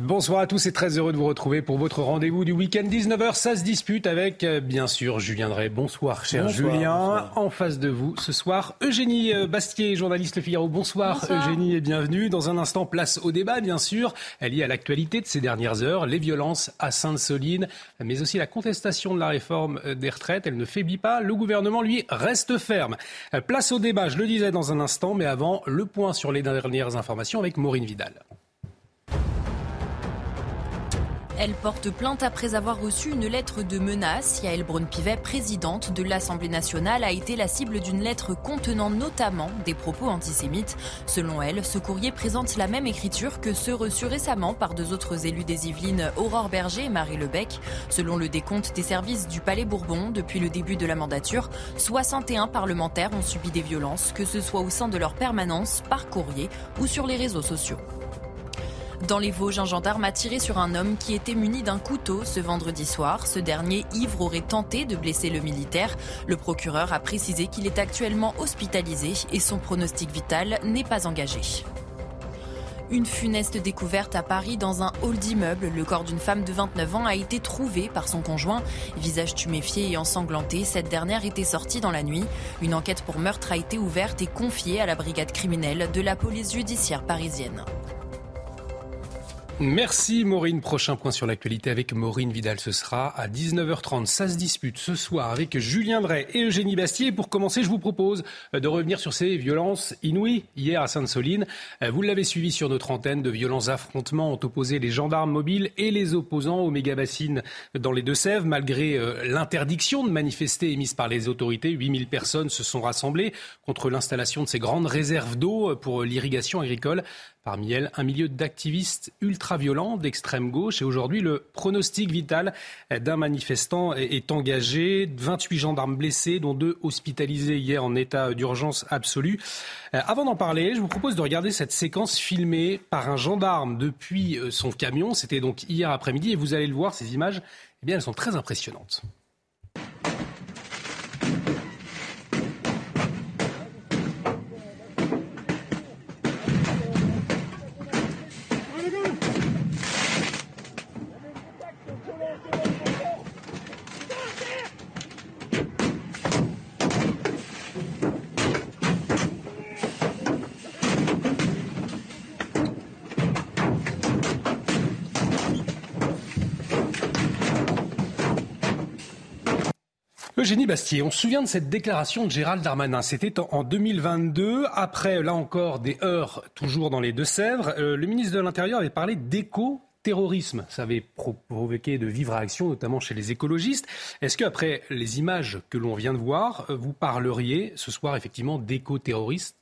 Bonsoir à tous et très heureux de vous retrouver pour votre rendez-vous du week-end 19h. Ça se dispute avec, euh, bien sûr, Julien Drey. Bonsoir, cher Bonsoir, Julien. bonsoir. En face de vous ce soir, Eugénie euh, Bastier, journaliste Le Figaro. Bonsoir, Eugénie et bienvenue. Dans un instant, place au débat, bien sûr. Elle y à l'actualité de ces dernières heures, les violences à Sainte-Soline, mais aussi la contestation de la réforme euh, des retraites. Elle ne faiblit pas. Le gouvernement, lui, reste ferme. Place au débat, je le disais dans un instant, mais avant, le point sur les dernières informations avec Maureen Vidal. Elle porte plainte après avoir reçu une lettre de menace. Yael Braun-Pivet, présidente de l'Assemblée nationale, a été la cible d'une lettre contenant notamment des propos antisémites. Selon elle, ce courrier présente la même écriture que ceux reçus récemment par deux autres élus des Yvelines, Aurore Berger et Marie Lebec. Selon le décompte des services du Palais Bourbon, depuis le début de la mandature, 61 parlementaires ont subi des violences, que ce soit au sein de leur permanence, par courrier ou sur les réseaux sociaux. Dans les Vosges, un gendarme a tiré sur un homme qui était muni d'un couteau ce vendredi soir. Ce dernier, ivre, aurait tenté de blesser le militaire. Le procureur a précisé qu'il est actuellement hospitalisé et son pronostic vital n'est pas engagé. Une funeste découverte à Paris dans un hall d'immeuble. Le corps d'une femme de 29 ans a été trouvé par son conjoint. Visage tuméfié et ensanglanté, cette dernière était sortie dans la nuit. Une enquête pour meurtre a été ouverte et confiée à la brigade criminelle de la police judiciaire parisienne. Merci Maureen. Prochain point sur l'actualité avec Maureen Vidal. Ce sera à 19h30. Ça se dispute ce soir avec Julien Drey et Eugénie Bastier. Pour commencer, je vous propose de revenir sur ces violences inouïes hier à Sainte-Soline. Vous l'avez suivi sur notre antenne. De violents affrontements ont opposé les gendarmes mobiles et les opposants aux méga-bassines dans les Deux-Sèvres. Malgré euh, l'interdiction de manifester émise par les autorités, 8000 personnes se sont rassemblées contre l'installation de ces grandes réserves d'eau pour l'irrigation agricole. Parmi elles, un milieu d'activistes ultra-violents d'extrême gauche. Et aujourd'hui, le pronostic vital d'un manifestant est engagé. 28 gendarmes blessés, dont deux hospitalisés hier en état d'urgence absolue. Euh, Avant d'en parler, je vous propose de regarder cette séquence filmée par un gendarme depuis euh, son camion. C'était donc hier après-midi. Et vous allez le voir, ces images, eh bien, elles sont très impressionnantes. Eugénie Bastier, on se souvient de cette déclaration de Gérald Darmanin. C'était en- en 2022, après, là encore, des heures toujours dans les Deux-Sèvres. Euh, le ministre de l'Intérieur avait parlé d'éco-terrorisme. Ça avait pro- provoqué de vives réactions, notamment chez les écologistes. Est-ce qu'après les images que l'on vient de voir, euh, vous parleriez ce soir effectivement d'éco-terrorisme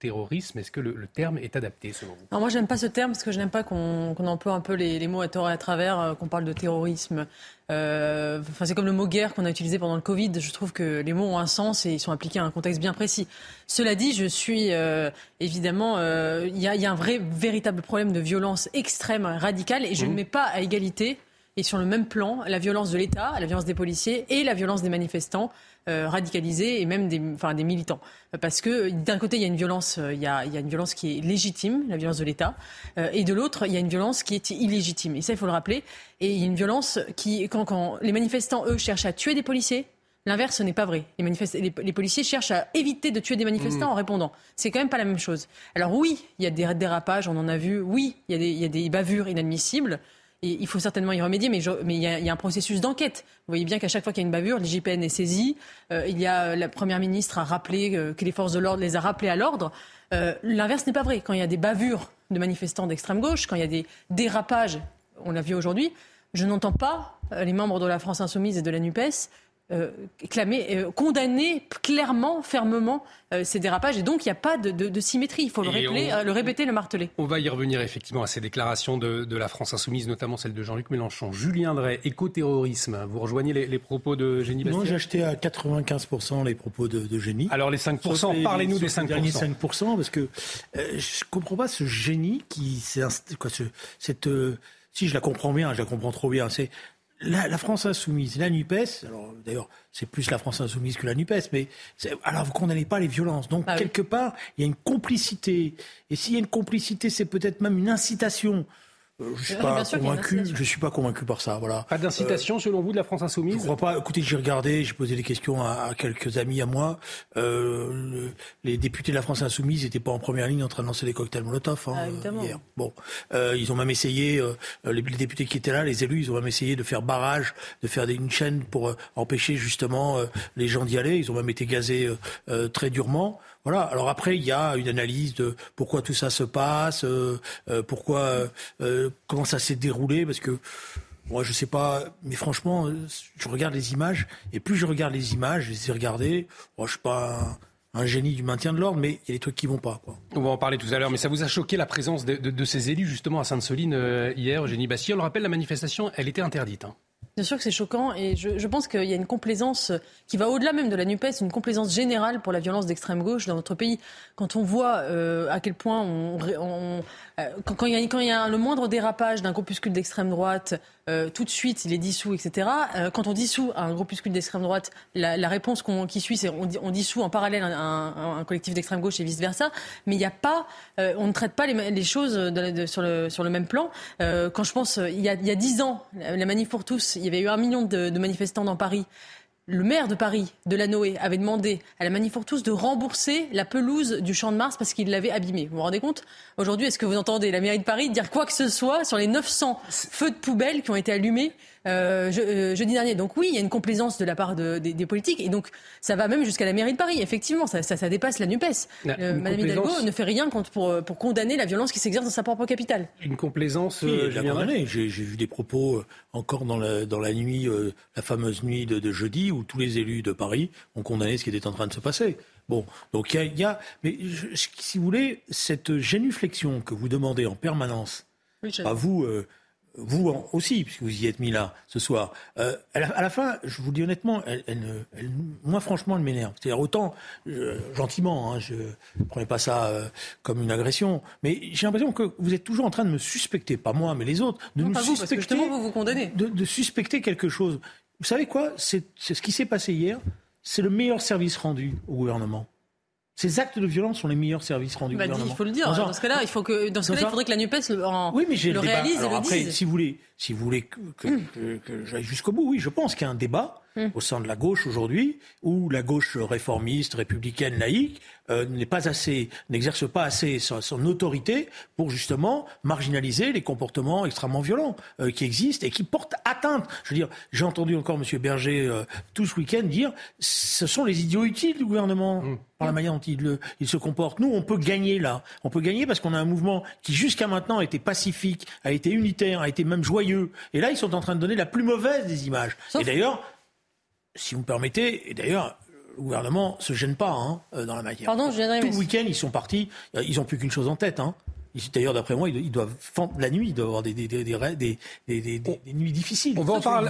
Terrorisme, est-ce que le, le terme est adapté selon vous? Alors moi, j'aime pas ce terme parce que je n'aime pas qu'on qu'on emploie un peu les, les mots à tort et à travers, euh, qu'on parle de terrorisme. Euh, Enfin, c'est comme le mot guerre qu'on a utilisé pendant le Covid. Je trouve que les mots ont un sens et ils sont appliqués à un contexte bien précis. Cela dit, je suis euh, évidemment, euh, il y, a, il y a un vrai, véritable problème de violence extrême, radicale, et je ne mets pas à égalité et sur le même plan la violence de l'État, la violence des policiers et la violence des manifestants euh, radicalisés et même des, enfin, des militants. Parce que d'un côté, il y a une violence, euh, il y a, il y a une violence qui est légitime, la violence de l'État, euh, et de l'autre, il y a une violence qui est illégitime. Et ça, il faut le rappeler. Et il y a une violence qui, quand, quand les manifestants, eux, cherchent à tuer des policiers, L'inverse, ce n'est pas vrai. Les, manifest- les, les policiers cherchent à éviter de tuer des manifestants en répondant. C'est quand même pas la même chose. Alors oui, il y a des dérapages, on en a vu. Oui, il y a des, il y a des bavures inadmissibles. Il faut certainement y remédier, mais, il, y a, un processus d'enquête. Vous voyez bien qu'à chaque fois qu'il y a une bavure, l'IGPN est saisi. Euh, il y a la première ministre a rappelé euh, que les forces de l'ordre les a rappelés à l'ordre. Euh, L'inverse n'est pas vrai. Quand il y a des bavures de manifestants d'extrême gauche, quand il y a des dérapages, on l'a vu aujourd'hui, je n'entends pas euh, les membres de la France insoumise et de la Nupes euh, clamer, euh, condamner clairement, fermement euh, ces dérapages. Et donc, il n'y a pas de, symétrie. Il faut le, le, répéter, le marteler. On va y revenir effectivement à ces déclarations de, la France insoumise, notamment celle de Jean-Luc Mélenchon. Julien Drey, écoterrorisme. Vous rejoignez les, propos de Génie Bastien Non, j'ai acheté à 95% les propos de, Génie. Alors les 5%, parlez-nous des 5%. Les derniers 5%, parce que je ne comprends pas ce génie qui... Quoi, cette si je la comprends bien, je la comprends trop bien, c'est la, France insoumise, la NUPES, alors d'ailleurs c'est plus la France insoumise que la NUPES, mais alors vous condamnez pas les violences. Donc ah quelque part, il y a une complicité. Et s'il y a une complicité, c'est peut-être même une incitation je suis pas convaincu. Je suis pas convaincu par ça. Voilà. Pas d'incitation euh, selon vous de la France insoumise Je crois pas. Écoutez, j'ai regardé, j'ai posé des questions à, quelques amis à moi. Euh, les députés de la France insoumise n'étaient pas en première ligne en train de lancer des cocktails Molotov hein, ah, hier. Bon, euh, ils ont même essayé. Euh, les, les, députés qui étaient là, les élus, ils ont même essayé de faire barrage, de faire des, une chaîne pour euh, empêcher justement les gens d'y aller. Ils ont même été gazés très durement. Voilà. Alors après, il y a une analyse de pourquoi tout ça se passe, euh, euh, pourquoi, euh, comment ça s'est déroulé, parce que moi, je sais pas, mais franchement, je regarde les images, et plus je regarde les images, je les ai regardées, moi, je suis pas un, génie du maintien de l'ordre, mais il y a des trucs qui vont pas. On va en parler tout à l'heure, mais ça vous a choqué la présence de, ces élus justement à Sainte-Soline hier, Eugénie Bastier. On le rappelle, la manifestation, elle était interdite. Hein. Bien sûr que c'est choquant et je, pense qu'il y a une complaisance qui va au-delà même de la NUPES, une complaisance générale pour la violence d'extrême gauche dans notre pays. Quand on voit euh, à quel point on, euh, quand, il y a, le moindre dérapage d'un groupuscule d'extrême droite, euh, tout de suite il est dissous, etc. Quand on dissout un groupuscule d'extrême droite, la, réponse qui suit, c'est on, dissout en parallèle un, collectif d'extrême gauche et vice versa. Mais il n'y a pas, on ne traite pas les, choses sur, le, même plan. quand je pense, il y a dix ans, la manif pour tous, il y avait eu un million de manifestants dans Paris le maire de Paris, de la Noé, avait demandé à la Manif pour tous de rembourser la pelouse du Champ de Mars parce qu'il l'avait abîmée. Vous vous rendez compte? Aujourd'hui, est-ce que vous entendez la mairie de Paris dire quoi que ce soit sur les 900 feux de poubelle qui ont été allumés euh, euh, jeudi dernier. Donc oui, il y a une complaisance de la part des, politiques et donc ça va même jusqu'à la mairie de Paris. Effectivement, ça, dépasse la Nupes. Euh, Madame Hidalgo ne fait rien pour, pour condamner la violence qui s'exerce dans sa propre capitale. Une complaisance. J'ai vu des propos encore dans la, dans la nuit, la fameuse nuit de, jeudi, où tous les élus de Paris ont condamné ce qui était en train de se passer. Bon, donc il y, a, mais si vous voulez, cette génuflexion que vous demandez en permanence, à vous, vous aussi, puisque vous y êtes mis là ce soir. Euh, à, la, fin, je vous dis honnêtement, elle, elle, moi franchement, elle m'énerve. C'est-à-dire autant gentiment, hein, je ne prenais pas ça euh, comme une agression, mais j'ai l'impression que vous êtes toujours en train de me suspecter, pas moi, mais les autres, de nous suspecter, vous, vous condamnez. De, suspecter quelque chose. Vous savez quoi? C'est ce qui s'est passé hier. C'est le meilleur service rendu au gouvernement. Ces actes de violence sont les meilleurs services rendus bah, Il faut le dire. Dans, ce cas-là, il faut que dans ce cas il faudrait que la Nupes le, oui, mais le réalise et le après, Si vous voulez, si vous voulez que, que j'aille jusqu'au bout, oui, je pense qu'il y a un débat Mm. au sein de la gauche aujourd'hui, où la gauche réformiste, républicaine, laïque euh, n'est pas assez, n'exerce pas assez son, autorité pour justement marginaliser les comportements extrêmement violents euh, qui existent et qui portent atteinte. Je veux dire, j'ai entendu encore M. Berger euh, tout ce week-end dire, ce sont les idiots utiles du gouvernement. Mm. Par la manière dont il, il, se comporte. Nous, on peut gagner là. On peut gagner parce qu'on a un mouvement qui, jusqu'à maintenant, a été pacifique, a été unitaire, a été même joyeux. Et là, ils sont en train de donner la plus mauvaise des images. Et d'ailleurs, si vous me permettez, et d'ailleurs, le gouvernement ne se gêne pas hein, euh, dans la matière. Pardon, je Tout le week-end, ils sont partis, euh, ils n'ont plus qu'une chose en tête. Hein. D'ailleurs, d'après moi, ils doivent la nuit, ils doivent avoir des, des, des, des, des nuits difficiles. On va en parler.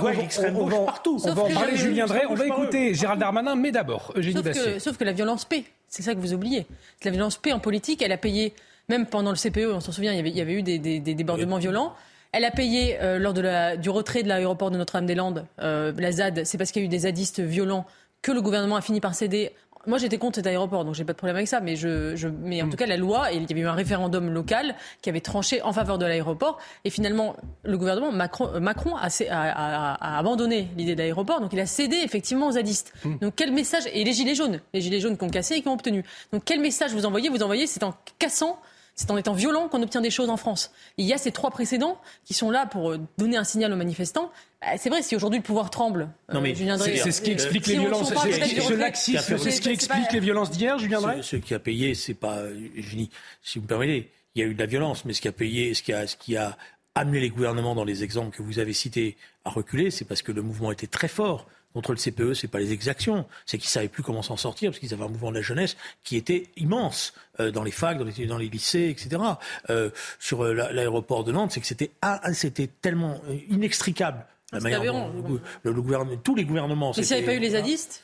On, va, partout. On va en parler. Julien Drey. On va écouter Gérald Darmanin, mais d'abord Eugénie sauf que, sauf que la violence paie. C'est ça que vous oubliez. La violence paie en politique, elle a payé. Même pendant le CPE, on s'en souvient, il y avait, il y avait eu des, débordements violents. Elle a payé euh, lors de la, du retrait de l'aéroport de Notre-Dame-des-Landes, euh, la ZAD, c'est parce qu'il y a eu des zadistes violents que le gouvernement a fini par céder. Moi, j'étais contre cet aéroport, donc j'ai pas de problème avec ça. Mais, je, je, mais en mm. tout cas, la loi, et il y avait eu un référendum local qui avait tranché en faveur de l'aéroport. Et finalement, le gouvernement Macron, euh, Macron a, a, a, abandonné l'idée de l'aéroport, donc il a cédé effectivement aux zadistes. Mm. Donc quel message Et les gilets jaunes, les gilets jaunes qui ont cassé et qui ont obtenu. Donc quel message vous envoyez? Vous envoyez, c'est en cassant c'est en étant violent qu'on obtient des choses en France. il y a ces trois précédents qui sont là pour euh, donner un signal aux manifestants. Bah, c'est vrai, si aujourd'hui le pouvoir tremble, non mais c'est ce qui explique les violences. C'est ce qui explique les violences d'hier, Julien Drey. Ce qui a payé, c'est pas, euh, si vous me permettez, il y a eu de la violence, mais ce qui a payé, ce qui a, ce qui a amené les gouvernements dans les exemples que vous avez cités à reculer, c'est parce que le mouvement était très fort contre le CPE, c'est pas les exactions, c'est qu'ils savaient plus comment s'en sortir parce qu'ils avaient un mouvement de la jeunesse qui était immense euh, dans les facs, dans les, dans les lycées, etc. Euh, sur euh, l'aéroport de Nantes, c'est que c'était ah, c'était tellement inextricable. La manière le, le, gouvernement, tous les gouvernements. Mais s'il n'y avait pas eu les zadistes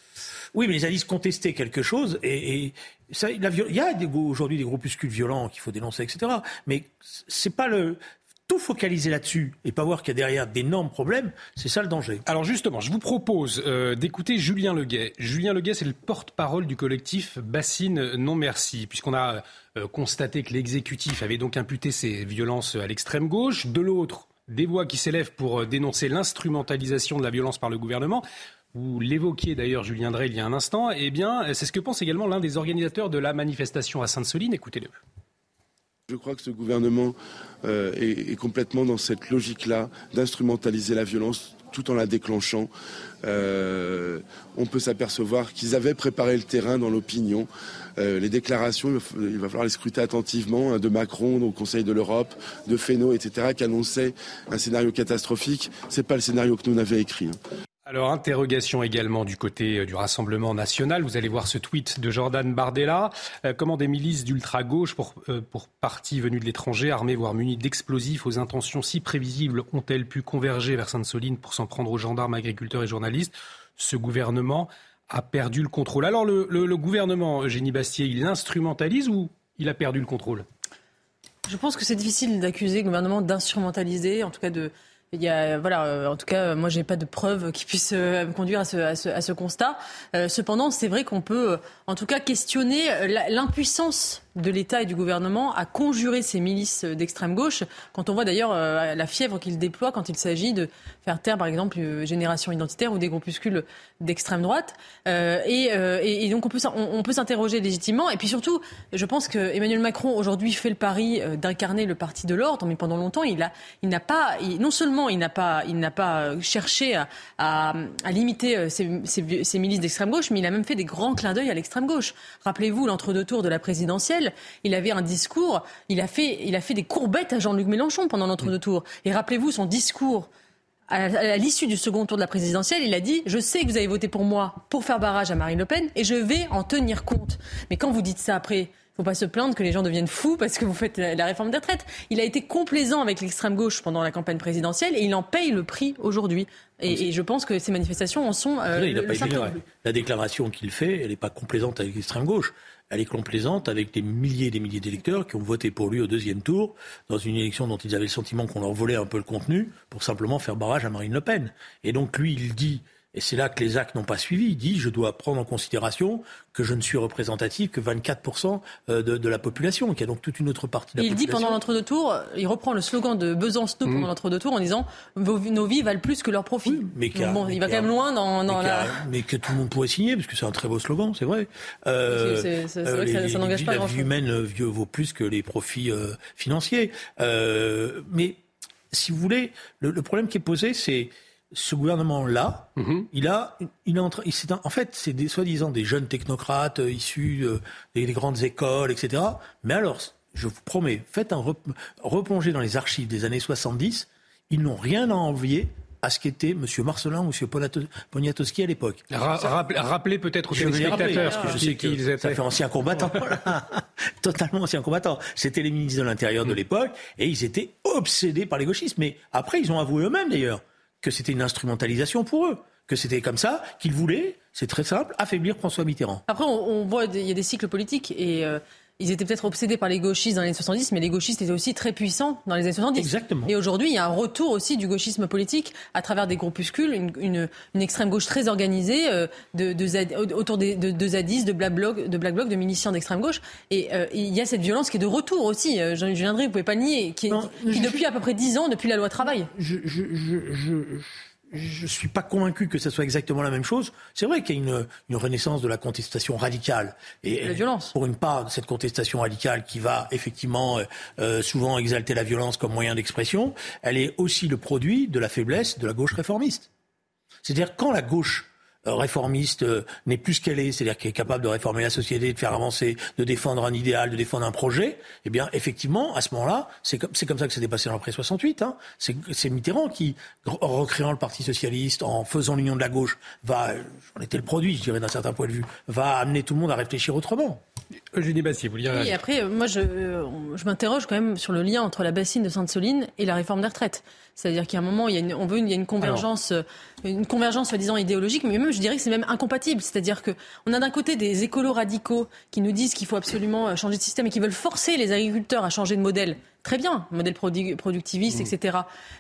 oui, mais les zadistes contestaient quelque chose et, et ça, il y a aujourd'hui des groupuscules violents qu'il faut dénoncer, etc. Mais c'est pas le tout focaliser là-dessus et pas voir qu'il y a derrière d'énormes problèmes, c'est ça le danger. Alors justement, je vous propose euh, d'écouter Julien Leguet. Julien Leguet, c'est le porte-parole du collectif Bassine Non Merci, puisqu'on a euh, constaté que l'exécutif avait donc imputé ces violences à l'extrême gauche. De l'autre, des voix qui s'élèvent pour euh, dénoncer l'instrumentalisation de la violence par le gouvernement. Vous l'évoquiez d'ailleurs, Julien Drey, il y a un instant. Eh bien, c'est ce que pense également l'un des organisateurs de la manifestation à Sainte-Soline. Écoutez-le. Je crois que ce gouvernement euh, est, complètement dans cette logique-là d'instrumentaliser la violence tout en la déclenchant. Euh, on peut s'apercevoir qu'ils avaient préparé le terrain dans l'opinion. Euh, les déclarations, il va falloir les scruter attentivement, hein, de Macron au Conseil de l'Europe, de Fesneau, etc., qui annonçaient un scénario catastrophique. C'est pas le scénario que nous avions écrit. Hein. Alors, interrogation également du côté euh, du Rassemblement national. Vous allez voir ce tweet de Jordan Bardella. Euh, comment des milices d'ultra-gauche pour, euh, pour partis venus de l'étranger, armés voire munis d'explosifs aux intentions si prévisibles, ont-elles pu converger vers Sainte-Soline pour s'en prendre aux gendarmes, agriculteurs et journalistes? Ce gouvernement a perdu le contrôle. Alors, le, le gouvernement, Eugénie Bastier, il l'instrumentalise ou il a perdu le contrôle? Je pense que c'est difficile d'accuser le gouvernement d'instrumentaliser, en tout cas de, il y a, voilà, euh, en tout cas, moi, j'ai pas de preuves qui puissent euh, me conduire à ce, à ce, à ce constat. Euh, cependant, c'est vrai qu'on peut, en tout cas, questionner l'impuissance de l'État et du gouvernement à conjurer ces milices d'extrême gauche. Quand on voit d'ailleurs la fièvre qu'ils déploient quand il s'agit de faire taire, par exemple, génération identitaire ou des groupuscules d'extrême droite. et, et, donc, on peut, on, peut s'interroger légitimement. Et puis surtout, je pense que Emmanuel Macron aujourd'hui fait le pari d'incarner le parti de l'ordre, mais pendant longtemps, il a, il n'a pas, non seulement il n'a pas, il pas cherché à, limiter euh, ces, milices d'extrême gauche, mais il a même fait des grands clins d'œil à l'extrême gauche. Rappelez-vous l'entre-deux tours de la présidentielle, il avait un discours, il a fait, il a fait des courbettes à Jean-Luc Mélenchon pendant l'entre-deux tours. Et rappelez-vous son discours à l'issue du second tour de la présidentielle, il a dit Je sais que vous avez voté pour moi pour faire barrage à Marine Le Pen et je vais en tenir compte. Mais quand vous dites ça après, faut pas se plaindre que les gens deviennent fous parce que vous faites la réforme des retraites. Il a été complaisant avec l'extrême gauche pendant la campagne présidentielle et il en paye le prix aujourd'hui. Et, je pense que ces manifestations en sont. Euh, il pas la déclaration qu'il fait, elle n'est pas complaisante avec l'extrême gauche. Elle est complaisante avec des milliers et des milliers d'électeurs qui ont voté pour lui au deuxième tour dans une élection dont ils avaient le sentiment qu'on leur volait un peu le contenu pour simplement faire barrage à Marine Le Pen. Et donc lui, il dit et c'est là que les actes n'ont pas suivi. Il dit je dois prendre en considération que je ne suis représentatif que 24% euh, de, de, la population, qui a donc toute une autre partie de la il population. Il dit pendant l'entre-deux-tours, il reprend le slogan de Besançon mmh. pendant l'entre-deux-tours en disant nos vies valent plus que leurs profits. mais bon, il va quand même loin dans, dans mais la. Mais que tout le monde pourrait signer, parce que c'est un très beau slogan, c'est vrai. Euh, c'est vrai que ça, ça n'engage pas grand-chose. La vie humaine euh, vaut plus que les profits euh, financiers. Euh, mais si vous voulez, le, le problème qui est posé, c'est ce gouvernement-là, mhm. il a, il est en, en fait, c'est des soi-disant des jeunes technocrates euh, issus euh, des, grandes écoles, etc. Mais alors, je vous promets, faites un replonger dans les archives des années 70. Ils n'ont rien à envier à ce qu'était M. Marcelin ou M. Poniatowski à l'époque. rappelez peut-être aux téléspectateurs, parce que je sais qu'ils étaient. Ça fait ancien combattant. Totalement ancien combattant. C'était les ministres de l'Intérieur de mm. l'époque et ils étaient obsédés par les gauchistes. Mais après, ils ont avoué eux-mêmes d'ailleurs que c'était une instrumentalisation pour eux, que c'était comme ça qu'ils voulaient, c'est très simple, affaiblir François Mitterrand. Après, on, voit, il y a des cycles politiques et euh, ils étaient peut-être obsédés par les gauchistes dans les années 70, mais les gauchistes étaient aussi très puissants dans les années 70. Exactement. Et aujourd'hui, il y a un retour aussi du gauchisme politique à travers des groupuscules, une, une, extrême gauche très organisée euh, de, de, autour des, de, de zadistes, de black bloc, de black bloc, de miliciens d'extrême gauche. Et euh, il y a cette violence qui est de retour aussi. Euh, Jean Julien vous pouvez pas le nier, qui, qui depuis à peu près dix ans, depuis la loi travail. je, je, je je ne suis pas convaincu que ce soit exactement la même chose. C'est vrai qu'il y a une, renaissance de la contestation radicale. Et la violence. Pour une part, cette contestation radicale qui va effectivement euh, euh, souvent exalter la violence comme moyen d'expression, elle est aussi le produit de la faiblesse de la gauche réformiste. C'est-à-dire quand la gauche réformiste n'est plus ce qu'elle est, c'est-à-dire qu'elle est capable de réformer la société, de faire avancer, de défendre un idéal, de défendre un projet, eh bien, effectivement, à ce moment-là, c'est comme, comme ça que s'est passé dans l'après 68. Hein. C'est Mitterrand qui, recréant le Parti socialiste, en faisant l'union de la gauche, va, j'en étais le produit, je dirais d'un certain point de vue, va amener tout le monde à réfléchir autrement. Eugénie vous. Oui, après, moi, je, je m'interroge quand même sur le lien entre la bassine de Sainte-Soline et la réforme des retraites. C'est-à-dire qu'à un moment, il y a une, on veut il y a une convergence, une convergence soi-disant idéologique, mais même, je dirais que c'est même incompatible. C'est-à-dire que on a d'un côté des écolos radicaux qui nous disent qu'il faut absolument euh, changer de système et qui veulent forcer les agriculteurs à changer de modèle très bien, modèle productiviste, mmh. etc.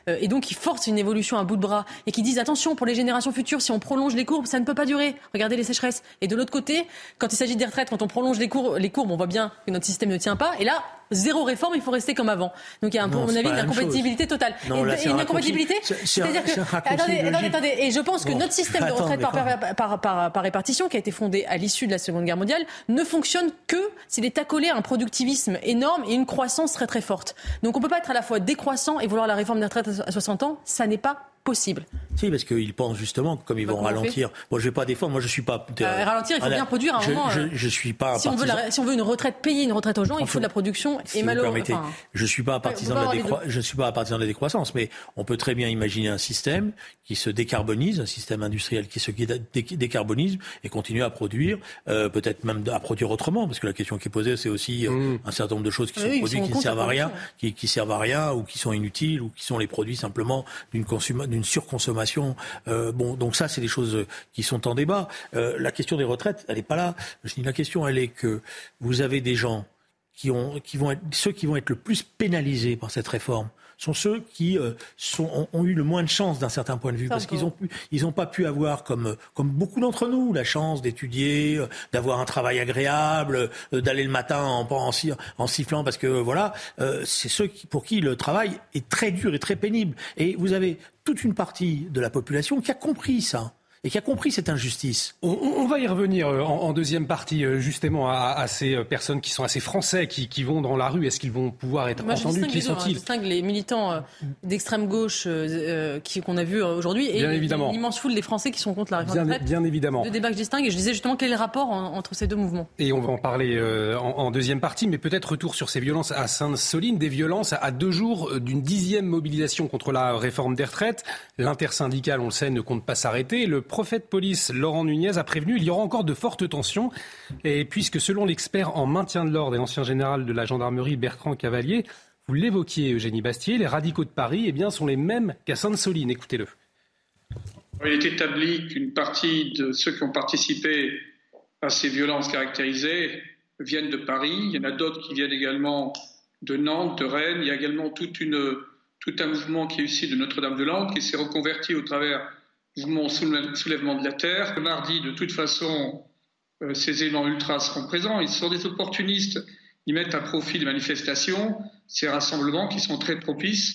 Euh, et donc, ils forcent une évolution à bout de bras et qui disent attention pour les générations futures, si on prolonge les courbes, ça ne peut pas durer. Regardez les sécheresses. Et de l'autre côté, quand il s'agit des retraites, quand on prolonge les courbes, les courbes, on voit bien que notre système ne tient pas. Et là, zéro réforme, il faut rester comme avant. Donc il y a, un, peu, à mon avis, une incompatibilité totale. et, une incompatibilité, c'est-à-dire que... Attendez, attendez, attendez, et je pense que notre système de retraite par, par, par, répartition, qui a été fondé à l'issue de la Seconde Guerre mondiale, ne fonctionne que s'il est accolé à un productivisme énorme et une croissance très très forte. Donc on ne peut pas être à la fois décroissant et vouloir la réforme des retraites à 60 ans, ça n'est pas possible. Si, parce qu'ils pensent justement que comme ils vont ralentir. Moi, je vais pas défendre. Moi, je suis pas. Euh, ralentir, il faut bien produire à un moment. Je, euh, je, suis pas. Si on, veut si on veut une retraite payée, une retraite aux gens, il faut de la production. et malheureusement. Enfin, je suis pas un partisan de la décro... je suis pas un partisan de la décroissance, mais on peut très bien imaginer un système qui se décarbonise, un système industriel qui se décarbonise et continue à produire, euh, peut-être même à produire autrement, parce que la question qui est posée, c'est aussi euh, mm. un certain nombre de choses qui sont produites qui ne servent à rien, qui, qui servent à rien ou qui sont inutiles ou qui sont les produits simplement d'une d'une surconsommation. Euh, bon, donc ça, c'est des choses qui sont en débat. Euh, la question des retraites, elle n'est pas là. Je dis la question, elle est que vous avez des gens qui, ont, qui vont être, ceux qui vont être le plus pénalisés par cette réforme sont ceux qui euh, sont, ont, eu le moins de chance d'un certain point de vue, parce qu'ils n'ont ils pas pu avoir, comme, comme beaucoup d'entre nous, la chance d'étudier, euh, d'avoir un travail agréable, euh, d'aller le matin en, en, en, sifflant, parce que voilà, c'est ceux qui, pour qui le travail est très dur et très pénible. Et vous avez toute une partie de la population qui a compris ça et qui a compris cette injustice. On, va y revenir euh, en, deuxième partie, euh, justement, à, ces euh, personnes qui sont assez français, qui, vont dans la rue. Est-ce qu'ils vont pouvoir être entendus? Qui sont-ils? Je distingue les militants d'extrême gauche qu'on a vus aujourd'hui et l'immense foule des Français qui sont contre la réforme bien, Bien évidemment. Deux débats que je distingue et je disais justement quel est le rapport entre ces deux mouvements? Et on va en parler en, deuxième partie, mais peut-être retour sur ces violences à Sainte-Soline, des violences à deux jours d'une dixième mobilisation contre la réforme des retraites. L'intersyndicale, on le sait, ne compte pas s'arrêter. Le prophète police Laurent Nunez a prévenu il y aura encore de fortes tensions. Et puisque selon l'expert en maintien de l'ordre et ancien général de la gendarmerie Bertrand Cavalier, vous l'évoquiez Eugénie Bastier, les radicaux de Paris eh bien, sont les mêmes qu'à Sainte-Soline. Écoutez-le. Il est établi qu'une partie de ceux qui ont participé à ces violences caractérisées viennent de Paris. Il y en a d'autres qui viennent également de Nantes, de Rennes. Il y a également toute une, tout un mouvement qui est ici de Notre-Dame-de-Lande qui s'est reconverti au travers mouvement soulèvement de la terre. Le mardi, de toute façon, euh, ces éléments ultras seront présents. Ils sont des opportunistes. Ils mettent à profit les manifestations, ces rassemblements qui sont très propices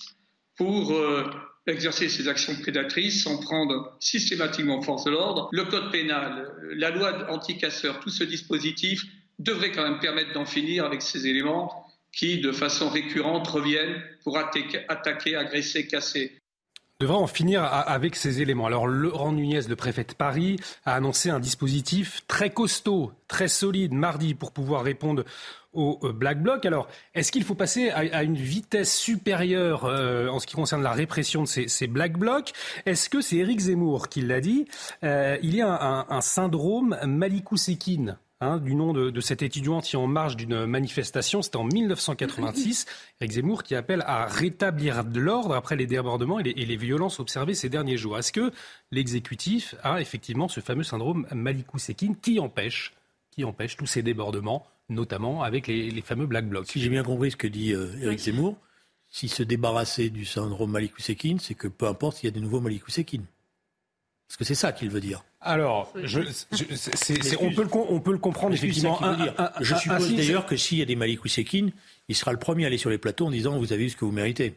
pour euh, exercer ces actions prédatrices sans prendre systématiquement force de l'ordre. Le code pénal, la loi anti-casseurs, tout ce dispositif devrait quand même permettre d'en finir avec ces éléments qui, de façon récurrente, reviennent pour attaquer, agresser, casser devrait en finir avec ces éléments. Alors Laurent Nunez, le préfet de Paris, a annoncé un dispositif très costaud, très solide mardi pour pouvoir répondre au euh, Black Bloc. Alors, est-ce qu'il faut passer à, une vitesse supérieure euh, en ce qui concerne la répression de ces, Black Blocs? Est-ce que c'est Éric Zemmour qui l'a dit? Euh, Il y a un, syndrome Malikou Sekine Hein, du nom de, cet étudiant qui en marge d'une manifestation. C'était en 1986. Eric Zemmour qui appelle à rétablir de l'ordre après les débordements et les, violences observées ces derniers jours. Est-ce que l'exécutif a effectivement ce fameux syndrome Malikou Sekine qui empêche, qui empêche tous ces débordements, notamment avec les, fameux Black Blocs? Si j'ai bien compris ce que dit euh, Eric Zemmour, s'il se débarrassait du syndrome Malikou Sekine, c'est que peu importe s'il y a des nouveaux Malikou Sekine. Parce que c'est ça qu'il veut dire. Alors, on, peut le, on, peut le, comprendre effectivement. je suppose d'ailleurs que s'il y a des Malik il sera le premier à aller sur les plateaux en disant vous avez eu ce que vous méritez.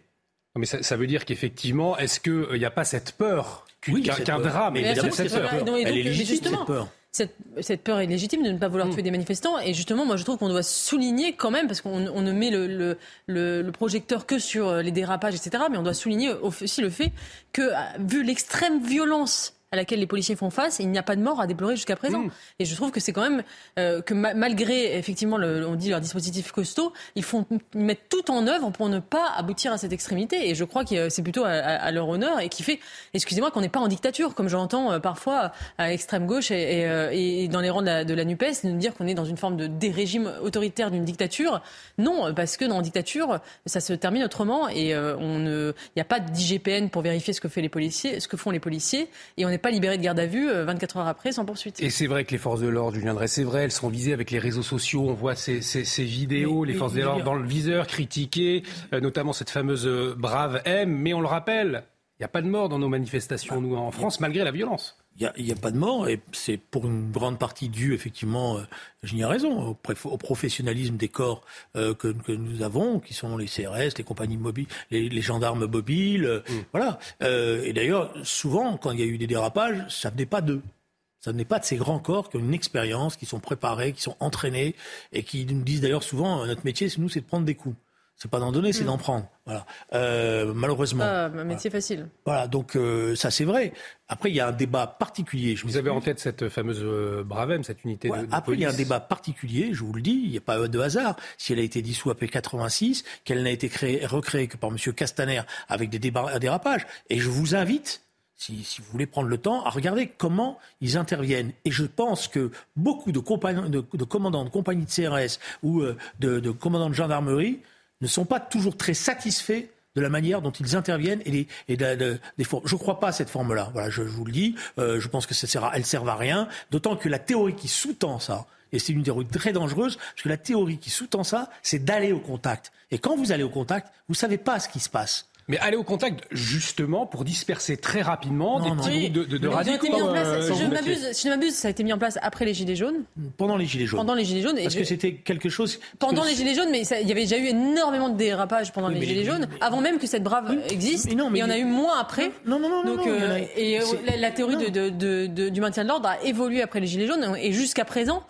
Mais ça, veut dire qu'effectivement, est-ce qu'il n'y a pas cette peur qu'un drame Mais évidemment, cette peur. Elle est légitime, cette peur. Cette, peur est légitime de ne pas vouloir mm. tuer des manifestants. Et justement, moi, je trouve qu'on doit souligner quand même, parce qu'on ne met le, le, projecteur que sur les dérapages, etc., mais on doit souligner aussi le fait que, vu l'extrême violence à laquelle les policiers font face, il n'y a pas de mort à déplorer jusqu'à présent. Mm. Et je trouve que c'est quand même euh, que ma- malgré effectivement, le, on dit leur dispositif costaud, ils font ils mettent tout en œuvre pour ne pas aboutir à cette extrémité. Et je crois que c'est plutôt à, à- à leur honneur et qui fait, excusez-moi, qu'on n'est pas en dictature, comme j'entends euh, parfois à l'extrême gauche et, et, euh, et dans les rangs de la, de la Nupes, nous dire qu'on est dans une forme de des régimes autoritaire d'une dictature. Non, parce que dans la dictature, ça se termine autrement et euh, on ne, il n'y a pas d'IGPN pour vérifier ce que fait les policiers, ce que font les policiers, et on n'est pas libéré de garde à vue euh, 24 heures après sans poursuite. Et c'est vrai que les forces de l'ordre, Julien Drey, c'est vrai, elles sont visées avec les réseaux sociaux. On voit ces, ces- ces vidéos, Mais- les mais- forces de l'ordre dans le viseur, critiquées, euh, notamment cette fameuse euh, brave M. Mais on le rappelle, il n'y a pas de mort dans nos manifestations, nous, en France, malgré la violence. Il n'y a, a, pas de mort et c'est pour une grande partie dû, effectivement, euh, je n'y ai raison, au, au, professionnalisme des corps euh, que, que, nous avons, qui sont les CRS, les compagnies mobiles, les, les gendarmes mobiles. Euh, mmh. Voilà. Euh, et d'ailleurs, souvent, quand il y a eu des dérapages, ça venait pas d'eux. Ça n'est pas de ces grands corps qui ont une expérience, qui sont préparés, qui sont entraînés et qui nous disent d'ailleurs souvent notre métier, nous, c'est de prendre des coups. C'est pas d'en donner, c'est mmh. d'en prendre. Voilà. Euh, malheureusement. Ah, un métier voilà. facile. Voilà. Donc euh, ça c'est vrai. Après il y a un débat particulier. Je vous avez en tête cette fameuse euh, Bravem, cette unité ouais, de, de Après police. il y a un débat particulier. Je vous le dis, il n'y a pas de hasard. Si elle a été dissoute après 86, qu'elle n'a été créée, recréée que par Monsieur Castaner avec des dérapages. Et je vous invite. Si, si, vous voulez prendre le temps, à regarder comment ils interviennent. Et je pense que beaucoup de, de, de commandants de compagnies de CRS ou euh, de, de commandants de gendarmerie ne sont pas toujours très satisfaits de la manière dont ils interviennent et, des formes. Je ne crois pas à cette forme-là. Voilà, je, vous le dis. Euh, je pense que ça sert à, sert à rien. D'autant que la théorie qui sous-tend ça, et c'est une théorie très dangereuse, parce que la théorie qui sous-tend ça, c'est d'aller au contact. Et quand vous allez au contact, vous ne savez pas ce qui se passe. Mais aller au contact, justement, pour disperser très rapidement non, des petits non. groupes de, de, radicaux. Euh, si je ne m'abuse, si ça a été mis en place après les Gilets jaunes. Pendant les Gilets jaunes. Pendant les Gilets jaunes. Parce que c'était quelque chose. Pendant que... les Gilets jaunes, mais il y avait déjà eu énormément de dérapages pendant oui, les Gilets jaunes, mais... avant même que cette brave oui, existe. Mais non, mais il y en a eu moins après. Non, non, non, Donc, euh. Et la, la, théorie de, du maintien de l'ordre a évolué après les Gilets jaunes, et jusqu'à présent.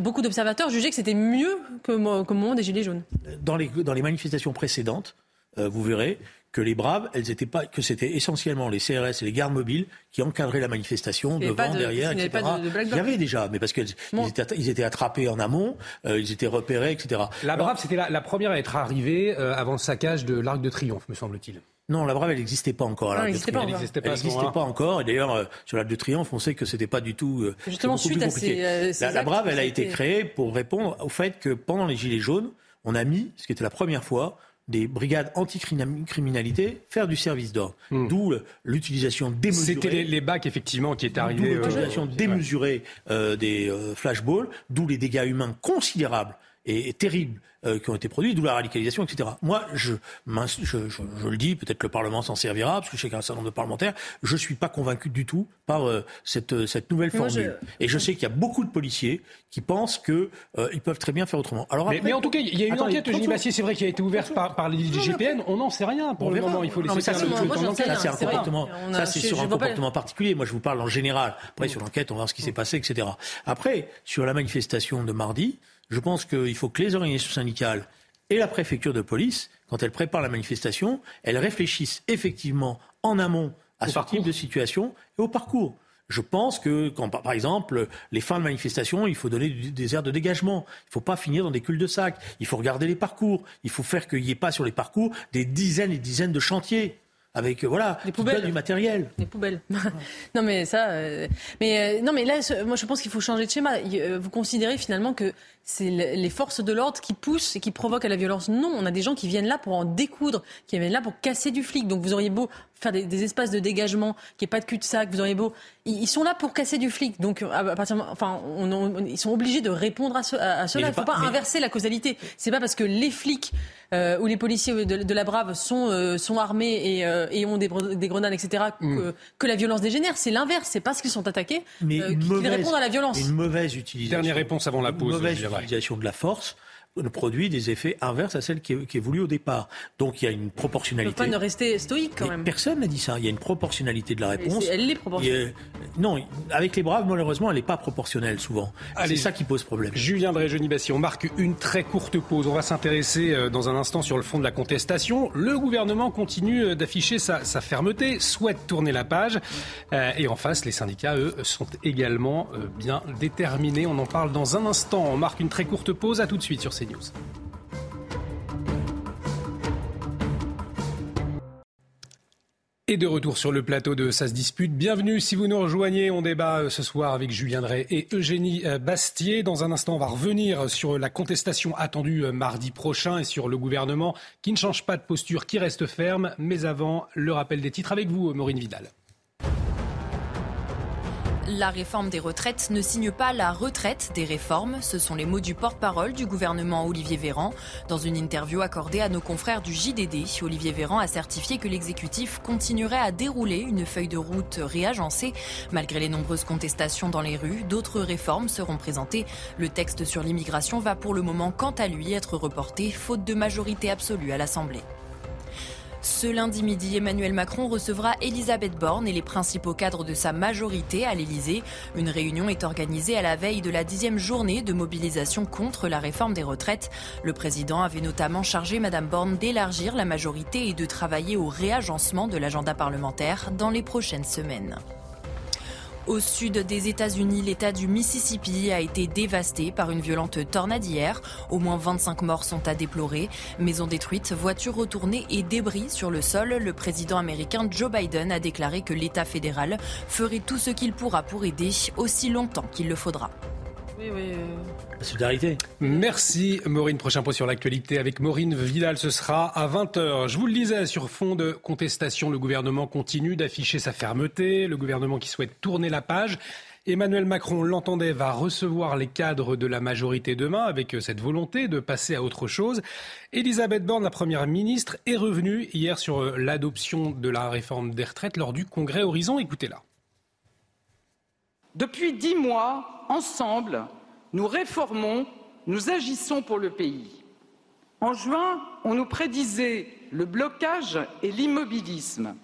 Beaucoup d'observateurs jugeaient que c'était mieux qu'au que moment des Gilets jaunes. Dans les, dans les manifestations précédentes, euh, vous verrez que les braves, elles étaient pas, que c'était essentiellement les CRS et les gardes mobiles qui encadraient la manifestation devant, de, derrière, etc. Pas de, de il y avait déjà, mais parce qu'ils bon. étaient, ils étaient attrapés en amont, euh, ils étaient repérés, etc. La brave, c'était la, la, première à être arrivée euh, avant le saccage de l'Arc de Triomphe, me semble-t-il. Non, la Brave, elle n'existait pas encore. Non, elle n'existait pas, pas, pas, encore. Et d'ailleurs, euh, sur l'Arc de Triomphe, on sait que c'était pas du tout. Euh, Justement, suite à ces, euh, ces la, la, Brave, elle a été créée pour répondre au fait que pendant les Gilets jaunes, on a mis, ce qui était la première fois, des brigades anticriminalité faire du service d'ordre. Mmh. D'où l'utilisation démesurée. C'était les, les, bacs, effectivement, qui étaient arrivés. D'où l'utilisation euh, démesurée euh, des euh, flashballs, d'où les dégâts humains considérables et, et terribles euh, qui ont été produits, d'où la radicalisation, etc. Moi, je, je, je, je le dis, peut-être que le Parlement s'en servira, parce que je sais qu'il y a un certain nombre de parlementaires, je ne suis pas convaincu du tout par euh, cette, cette nouvelle Moi, formule. Et je sais qu'il y a beaucoup de policiers qui pensent qu'ils euh, peuvent très bien faire autrement. Alors mais, après, mais en tout cas, il y a une attends, enquête, Eugénie Bassier, c'est vrai, qui a été ouverte par, par l'IGPN. On n'en sait rien pour on le verra. moment. Il faut laisser non, ça, c'est un comportement, ça, c'est sur un comportement particulier. Moi, je vous parle en général. Après, sur l'enquête, on va voir ce qui s'est passé, etc. Après, sur la manifestation de mardi, je pense qu'il faut que les organisations syndicales et la préfecture de police, quand elles préparent la manifestation, elles réfléchissent effectivement en amont à au ce parcours. type de situation et au parcours. Je pense que, quand, par exemple, les fins de manifestation, il faut donner des aires de dégagement. Il ne faut pas finir dans des culs de sac. Il faut regarder les parcours. Il faut faire qu'il n'y ait pas sur les parcours des dizaines et dizaines de chantiers avec voilà des poubelles. du matériel. Des poubelles. Non mais ça euh, mais euh, non mais là moi je pense qu'il faut changer de schéma. Euh, vous considérez finalement que c'est les forces de l'ordre qui poussent et qui provoquent à la violence. Non on a des gens qui viennent là pour en découdre qui viennent là pour casser du flic. Donc vous auriez beau faire des, des espaces de dégagement qui est pas de cul de sac vous auriez beau ils, ils, sont là pour casser du flic donc à partir enfin on, on, ils sont obligés de répondre à, ce, à, à cela il faut pas, pas mais... inverser la causalité c'est pas parce que les flics euh, ou les policiers de, de la Brave sont, euh, sont armés et, euh, et ont des, des, grenades, etc., mm. que, que, la violence dégénère. C'est l'inverse. C'est parce qu'ils sont attaqués Mais qu'ils répondent à la violence. Une mauvaise utilisation. Dernière réponse avant la pause. Une mauvaise utilisation de la force produit des effets inverses à celle qui est, qui est voulue au départ. Donc il y a une proportionnalité. Pas de rester stoïque quand même. Personne n'a dit ça. Il y a une proportionnalité de la réponse. Elle est proportionnelle. Non, avec les braves, malheureusement, elle n'est pas proportionnelle souvent. C'est ça qui pose problème. Julien Drey, Jeannie Bassi, on marque une très courte pause. On va s'intéresser euh, dans un instant sur le fond de la contestation. Le gouvernement continue euh, d'afficher sa, sa, fermeté, souhaite tourner la page. Euh, et en face, les syndicats, eux, sont également euh, bien déterminés. On en parle dans un instant. On marque une très courte pause. À tout de suite sur Et de retour sur le plateau de Ça se dispute. Bienvenue si vous nous rejoignez. On débat euh, ce soir avec Julien Drey et Eugénie euh, Bastier. Dans un instant, on va revenir sur la contestation attendue euh, mardi prochain et sur le gouvernement qui ne change pas de posture, qui reste ferme. Mais avant, le rappel des titres avec vous, Maureen Vidal. La réforme des retraites ne signe pas la retraite des réformes. Ce sont les mots du porte-parole du gouvernement Olivier Véran. Dans une interview accordée à nos confrères du JDD, Olivier Véran a certifié que l'exécutif continuerait à dérouler une feuille de route réagencée. Malgré les nombreuses contestations dans les rues, d'autres réformes seront présentées. Le texte sur l'immigration va pour le moment, quant à lui, être reporté, faute de majorité absolue à l'Assemblée. Ce lundi midi, Emmanuel Macron recevra Elisabeth Borne et les principaux cadres de sa majorité à l'Elysée. Une réunion est organisée à la veille de la dixième journée de mobilisation contre la réforme des retraites. Le président avait notamment chargé Madame Borne d'élargir la majorité et de travailler au réagencement de l'agenda parlementaire dans les prochaines semaines. Au sud des États-Unis, l'État du Mississippi a été dévasté par une violente tornade hier. Au moins 25 morts sont à déplorer. Maisons détruites, voitures retournées et débris sur le sol. Le président américain Joe Biden a déclaré que l'État fédéral ferait tout ce qu'il pourra pour aider aussi longtemps qu'il le faudra. Oui, oui. La solidarité. Merci Maureen. Prochain point sur l'actualité avec Maureen Vidal. Ce sera à 20h. Je vous le disais, sur fond de contestation, le gouvernement continue d'afficher sa fermeté. Le gouvernement qui souhaite tourner la page. Emmanuel Macron, l'entendait, va recevoir les cadres de la majorité demain avec cette volonté de passer à autre chose. Elisabeth Borne, la première ministre, est revenue hier sur l'adoption de la réforme des retraites lors du congrès Horizon. Écoutez-la. Depuis dix mois, ensemble, nous réformons, nous agissons pour le pays. En juin, on nous prédisait le blocage et l'immobilisme.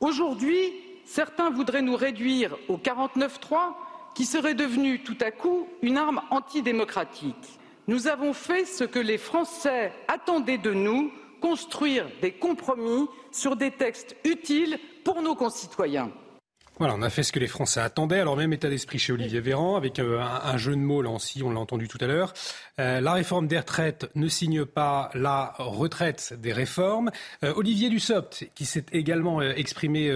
Aujourd'hui, certains voudraient nous réduire au 49-3, qui serait devenu tout à coup une arme antidémocratique. Nous avons fait ce que les Français attendaient de nous, construire des compromis sur des textes utiles pour nos concitoyens. Voilà, on a fait ce que les Français attendaient. Alors même état d'esprit chez Olivier Véran, avec euh, un, jeu de mots là aussi, on l'a entendu tout à l'heure. Euh, la réforme des retraites ne signe pas la retraite des réformes. Euh, Olivier Dussopt, qui s'est également euh, exprimé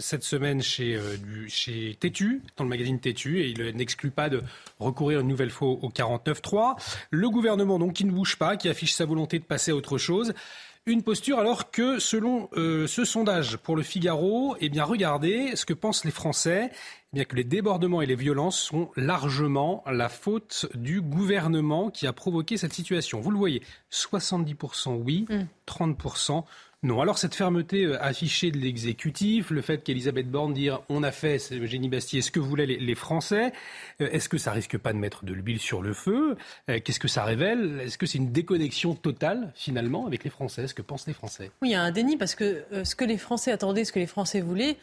cette semaine chez, du, chez Tétu, dans le magazine Tétu, et il n'exclut pas de recourir une nouvelle fois au 49.3. Le gouvernement, donc, qui ne bouge pas, qui affiche sa volonté de passer à autre chose. Une posture alors que, selon euh, ce sondage pour le Figaro, eh bien, regardez ce que pensent les Français. Eh bien, que les débordements et les violences sont largement la faute du gouvernement qui a provoqué cette situation. Vous le voyez, 70% oui, mm. 30% non. Alors cette fermeté euh, affichée de l'exécutif, le fait qu'Elisabeth Borne dire on a fait, Eugénie Bastier, ce que voulaient les, Français, euh, est-ce que ça risque pas de mettre de l'huile sur le feu euh, Qu'est-ce que ça révèle Est-ce que c'est une déconnexion totale finalement avec les Français Ce que pensent les Français? Oui, il y a un déni parce que ce que les Français attendaient, ce que les Français voulaient,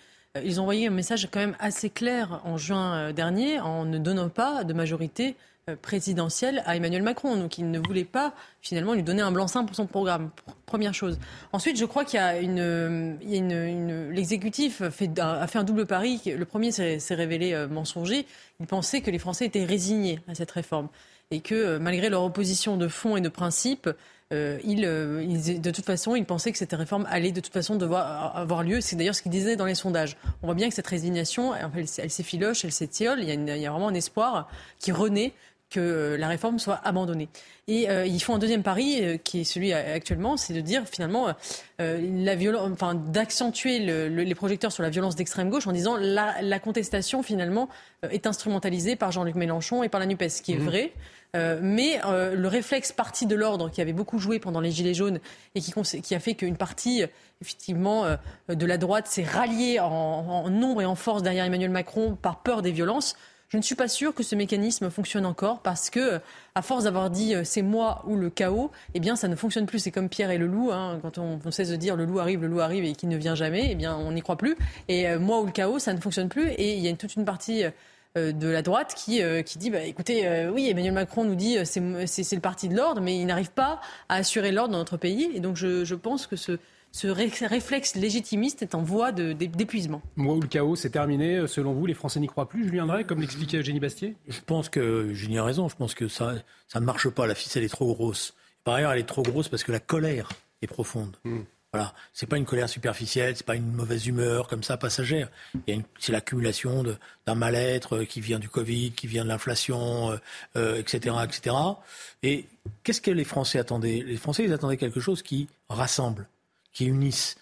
ils ont envoyé un message quand même assez clair en juin dernier en ne donnant pas de majorité présidentielle à Emmanuel Macron. Donc il ne voulait pas finalement lui donner un blanc-seing pour son programme. Première chose. Ensuite, je crois qu'il y a une, une l'exécutif a fait un double pari. Le premier s'est révélé mensonger. Il pensait que les Français étaient résignés à cette réforme et que malgré leur opposition de fond et de principe, euh, il, euh, il, de toute façon, il pensait que cette réforme allait de toute façon devoir avoir lieu. C'est d'ailleurs ce qu'il disait dans les sondages. On voit bien que cette résignation, elle, elle s'effiloche, elle s'étiole. Il, il, y a vraiment un espoir qui renaît que la réforme soit abandonnée. Et euh, ils font un deuxième pari, euh, qui est celui actuellement, c'est de dire finalement euh, la violence, enfin d'accentuer le, le, les projecteurs sur la violence d'extrême gauche en disant la, la contestation finalement est instrumentalisée par Jean-Luc Mélenchon et par la Nupes, ce qui est mmh. vrai. Euh, mais euh, le réflexe parti de l'ordre qui avait beaucoup joué pendant les Gilets jaunes et qui, qui a fait qu'une partie effectivement euh, de la droite s'est ralliée en, en, nombre et en force derrière Emmanuel Macron par peur des violences, Je ne suis pas sûre que ce mécanisme fonctionne encore parce que, à force d'avoir dit c'est moi ou le chaos, eh bien, ça ne fonctionne plus. C'est comme Pierre et le loup. Hein. quand on, cesse de dire le loup arrive, le loup arrive et qu'il ne vient jamais, eh bien, on n'y croit plus. Et moi ou le chaos, ça ne fonctionne plus. Et il y a toute une partie euh, de la droite qui, euh, dit bah, écoutez, euh, oui, Emmanuel Macron nous dit c'est le parti de l'ordre, mais il n'arrive pas à assurer l'ordre dans notre pays. Et donc je, je pense que ce, ce réflexe légitimiste est en voie d'épuisement. Moi ou le chaos, c'est terminé. Selon vous, les Français n'y croient plus, Julien Drey, comme l'expliquait Eugénie Bastier? Je pense que Julien a raison. Je pense que ça, ça ne marche pas. La ficelle est trop grosse. Par ailleurs, elle est trop grosse parce que la colère est profonde. Hmm. Voilà, c'est pas une colère superficielle, c'est pas une mauvaise humeur comme ça passagère. C'est l'accumulation d'un mal-être euh, qui vient du Covid, qui vient de l'inflation, etc., euh, etc. Euh, Et qu'est-ce que les Français attendaient? Les Français, ils attendaient quelque chose qui rassemble, qui unisse.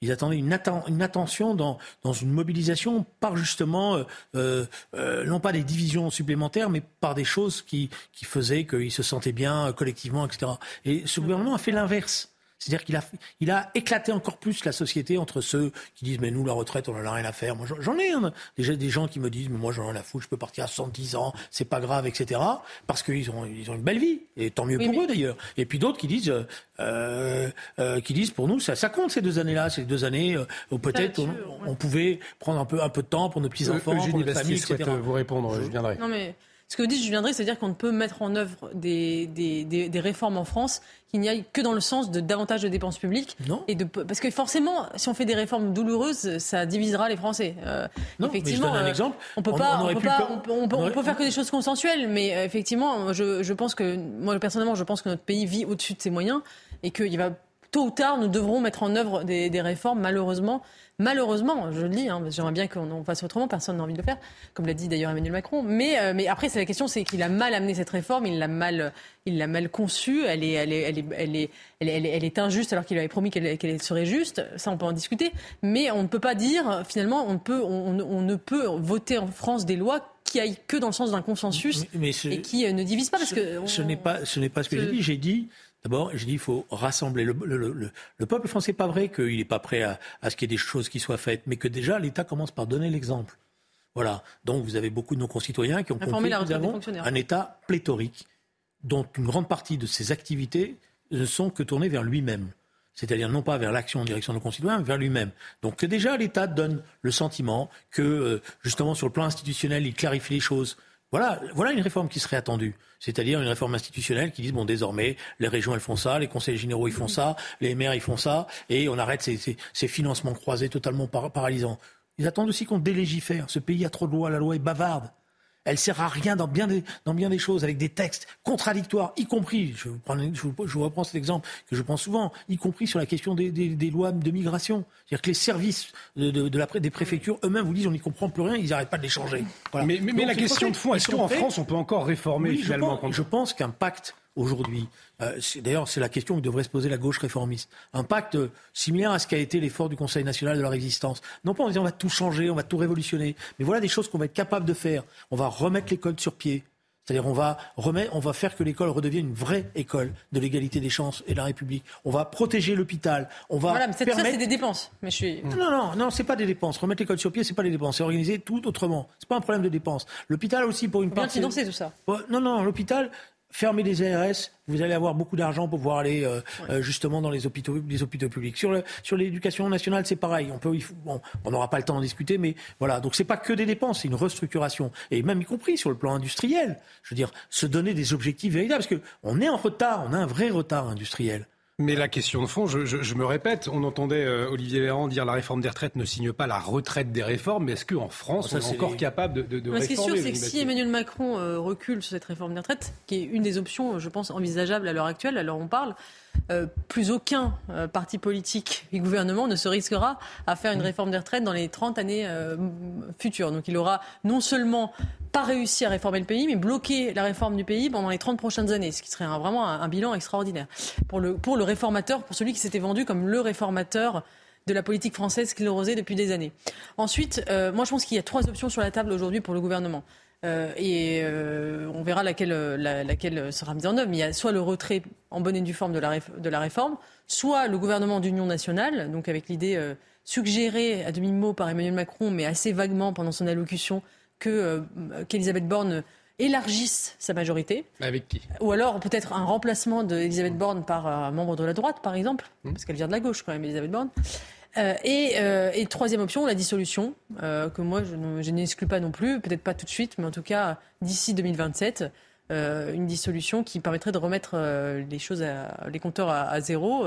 Ils attendaient une, attention dans, une mobilisation par justement, non pas des divisions supplémentaires, mais par des choses qui, qui faisaient qu'ils se sentaient bien collectivement, etc. Et ce gouvernement a fait l'inverse. C'est-à-dire qu'il a, il a éclaté encore plus la société entre ceux qui disent mais nous la retraite on en a rien à faire. Moi j'en ai hein, déjà des gens qui me disent mais moi j'en ai rien à foutre, je peux partir à 70 ans, c'est pas grave, etc. Parce qu'ils ont ils ont une belle vie et tant mieux pour eux d'ailleurs. Et puis d'autres qui disent euh, euh, qui disent pour nous ça, ça compte ces deux années-là, ces deux années euh, où peut-être on, pouvait prendre un peu un peu de temps pour nos petits enfants, pour nos familles, etc. vous répondre, je viendrai. Non mais ce que vous dites, je viendrai, c'est-à-dire qu'on ne peut mettre en œuvre des, des, réformes en France qui n'y aillent que dans le sens de davantage de dépenses publiques. Non. Et de, parce que forcément, si on fait des réformes douloureuses, ça divisera les Français. Euh, non, effectivement, mais je donne un euh, exemple. On peut pas, on, peut, pas, on, peut, faire que des choses consensuelles, mais euh, effectivement, je, je pense que moi personnellement, je pense que notre pays vit au-dessus de ses moyens et qu'il va tôt ou tard, nous devrons mettre en œuvre des, des réformes, malheureusement, Malheureusement, je le dis, hein, j'aimerais bien qu'on fasse autrement, personne n'a envie de le faire, comme l'a dit d'ailleurs Emmanuel Macron. Mais, euh, mais après, c'est la question, c'est qu'il a mal amené cette réforme, il l'a mal, il l'a mal conçue, elle est, elle est, elle est, elle est, elle est, injuste alors qu'il avait promis qu'elle serait juste. Ça, on peut en discuter. Mais on ne peut pas dire, finalement, on, peut, on, ne peut voter en France des lois qui aillent que dans le sens d'un consensus et qui euh, ne divisent pas. Parce que ce n'est pas, ce n'est pas ce que j'ai dit. J'ai dit D'abord, je dis qu'il faut rassembler le, peuple français. n'est pas vrai qu'il n'est pas prêt à, ce qu'il y ait des choses qui soient faites, mais que déjà l'État commence par donner l'exemple. Voilà. Donc vous avez beaucoup de nos concitoyens qui ont compris que nous avons un État pléthorique, dont une grande partie de ses activités ne sont que tournées vers lui-même. C'est-à-dire non pas vers l'action en direction de nos concitoyens, mais vers lui-même. Donc que déjà l'État donne le sentiment que, euh, justement, sur le plan institutionnel, il clarifie les choses. Voilà, voilà une réforme qui serait attendue. C'est-à-dire une réforme institutionnelle qui dit, bon, désormais, les régions, elles font ça, les conseils généraux, ils font ça, les maires, ils font ça, et on arrête ces, ces, financements croisés totalement paralysants. Ils attendent aussi qu'on délégifère. Ce pays a trop de lois, la loi est bavarde. Elle sert à rien dans bien des, dans bien des choses, avec des textes contradictoires, y compris, je vous, prends, je, vous, reprends cet exemple que je prends souvent, y compris sur la question des, des, des lois de migration. C'est-à-dire que les services de, de, de la, des préfectures eux-mêmes vous disent on n'y comprend plus rien, ils n'arrêtent pas de les changer. Voilà. Mais, mais, la question de fond, est-ce qu'en France on peut encore réformer finalement Je pense qu'un pacte aujourd'hui. Euh, D'ailleurs, c'est la question que devrait se poser la gauche réformiste. Un pacte similaire à ce qu'a été l'effort du Conseil national de la résistance. Non pas en disant on va tout changer, on va tout révolutionner, mais voilà des choses qu'on va être capable de faire. On va remettre l'école sur pied. C'est-à-dire on va remettre, on va faire que l'école redevienne une vraie école de l'égalité des chances et de la République. On va protéger l'hôpital. On va voilà, mais ça c'est des dépenses. Mais je suis... Non, non, non, c'est pas des dépenses. Remettre l'école sur pied, c'est pas des dépenses. C'est organiser tout autrement. C'est pas un problème de dépenses. L'hôpital aussi pour une partie. Bien financer tout ça. Non, non, l'hôpital, fermez des ARS, vous allez avoir beaucoup d'argent pour pouvoir aller euh, euh, justement dans les hôpitaux, les hôpitaux publics. Sur, le, sur l'éducation nationale, c'est pareil. On peut, bon, on n'aura pas le temps d'en discuter, mais voilà. Donc c'est pas que des dépenses, c'est une restructuration et même y compris sur le plan industriel. Je veux dire, se donner des objectifs véritables parce que on est en retard, on a un vrai retard industriel. Mais la question de fond, je, me répète, on entendait euh, Olivier Véran dire la réforme des retraites ne signe pas la retraite des réformes, mais est-ce qu'en France, on est encore capable de, de, de réformer Ce qui est sûr, c'est que si Emmanuel Macron euh, recule sur cette réforme des retraites, qui est une des options, je pense, envisageables à l'heure actuelle, alors on parle, euh, plus aucun euh, parti politique et gouvernement ne se risquera à faire une mmh. réforme des retraites dans les 30 années euh, futures. Donc il aura non seulement pas réussi à réformer le pays, mais bloqué la réforme du pays pendant les 30 prochaines années, ce qui serait vraiment un, bilan extraordinaire pour le, pour le réformateur, pour celui qui s'était vendu comme le réformateur de la politique française sclérosée depuis des années. Ensuite, moi je pense qu'il y a trois options sur la table aujourd'hui pour le gouvernement. Euh, et euh, on verra laquelle, laquelle sera mise en œuvre. Mais il y a soit le retrait en bonne et due forme de la, de la réforme, soit le gouvernement d'union nationale, donc avec l'idée euh, suggérée à demi-mot par Emmanuel Macron, mais assez vaguement pendant son allocution, que euh, qu'Elisabeth Borne élargisse sa majorité. Avec qui? Ou alors peut-être un remplacement d'Elisabeth Borne par un membre de la droite, par exemple, Hmm. parce qu'elle vient de la gauche quand même, Elisabeth Borne. Euh, et, euh, et troisième option, la dissolution, euh, que moi je, ne- je n'exclus pas non plus, peut-être pas tout de suite, mais en tout cas d'ici 2027, euh, une dissolution qui permettrait de remettre les choses, à, les compteurs à zéro.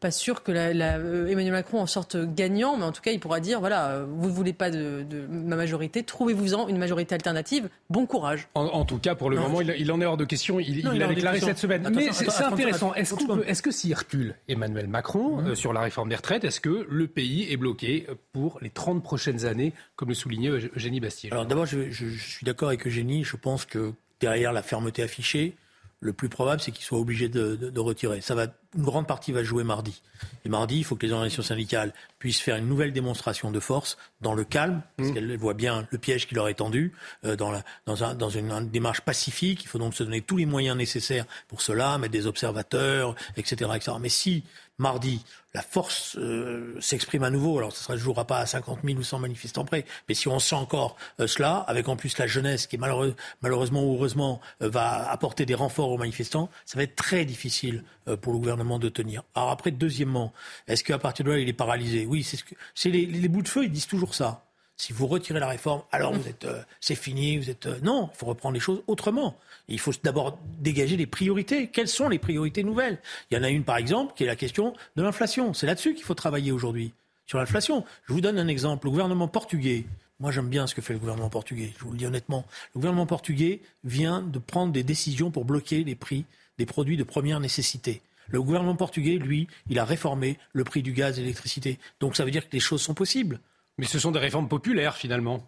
Pas sûr que la, la- euh, Emmanuel Macron en sorte gagnant, mais en tout cas, il pourra dire voilà, euh, vous ne voulez pas de, de ma majorité, trouvez-vous-en une majorité alternative. Bon courage. En, en tout cas, pour le Non, moment, il, il en est hors de question. Il, Non, il il est a hors de déclaré cette semaine. Attends, Mais c'est intéressant. Est-ce que s'il recule Emmanuel Macron euh, sur la réforme des retraites, est-ce que le pays est bloqué pour les 30 prochaines années, comme le soulignait Eug- Eugénie Bastier? Alors d'abord, je, je- je suis d'accord avec Eugénie. Je pense que derrière la fermeté affichée, le plus probable, c'est qu'il soit obligé de, de- de retirer. Ça va, une grande partie va jouer mardi. Et mardi, il faut que les organisations syndicales puissent faire une nouvelle démonstration de force dans le calme, parce qu'elles voient bien le piège qui leur est tendu, euh, dans, la, dans, un- dans une, une démarche pacifique. Il faut donc se donner tous les moyens nécessaires pour cela, mettre des observateurs, etc. etc. Mais si mardi, la force euh, s'exprime à nouveau. Alors, ça ne jouera pas à 50 000 ou 100 manifestants près. Mais si on sent encore euh, cela, avec en plus la jeunesse qui, malheureusement ou heureusement, euh, va apporter des renforts aux manifestants, ça va être très difficile pour le gouvernement de tenir. Alors après, deuxièmement, est-ce qu'à partir de là, il est paralysé? Oui, c'est ce que, les, les bouts de feu, ils disent toujours ça. Si vous retirez la réforme, alors vous êtes, euh, c'est fini, vous êtes. euh, non, il faut reprendre les choses autrement. Il faut d'abord dégager les priorités. Quelles sont les priorités nouvelles? Il y en a une, par exemple, qui est la question de l'inflation. C'est là-dessus qu'il faut travailler aujourd'hui, sur l'inflation. Je vous donne un exemple. Le gouvernement portugais, moi j'aime bien ce que fait le gouvernement portugais, je vous le dis honnêtement. Le gouvernement portugais vient de prendre des décisions pour bloquer les prix des produits de première nécessité. Le gouvernement portugais, lui, il a réformé le prix du gaz et de l'électricité. Donc ça veut dire que les choses sont possibles. Mais ce sont des réformes populaires, finalement.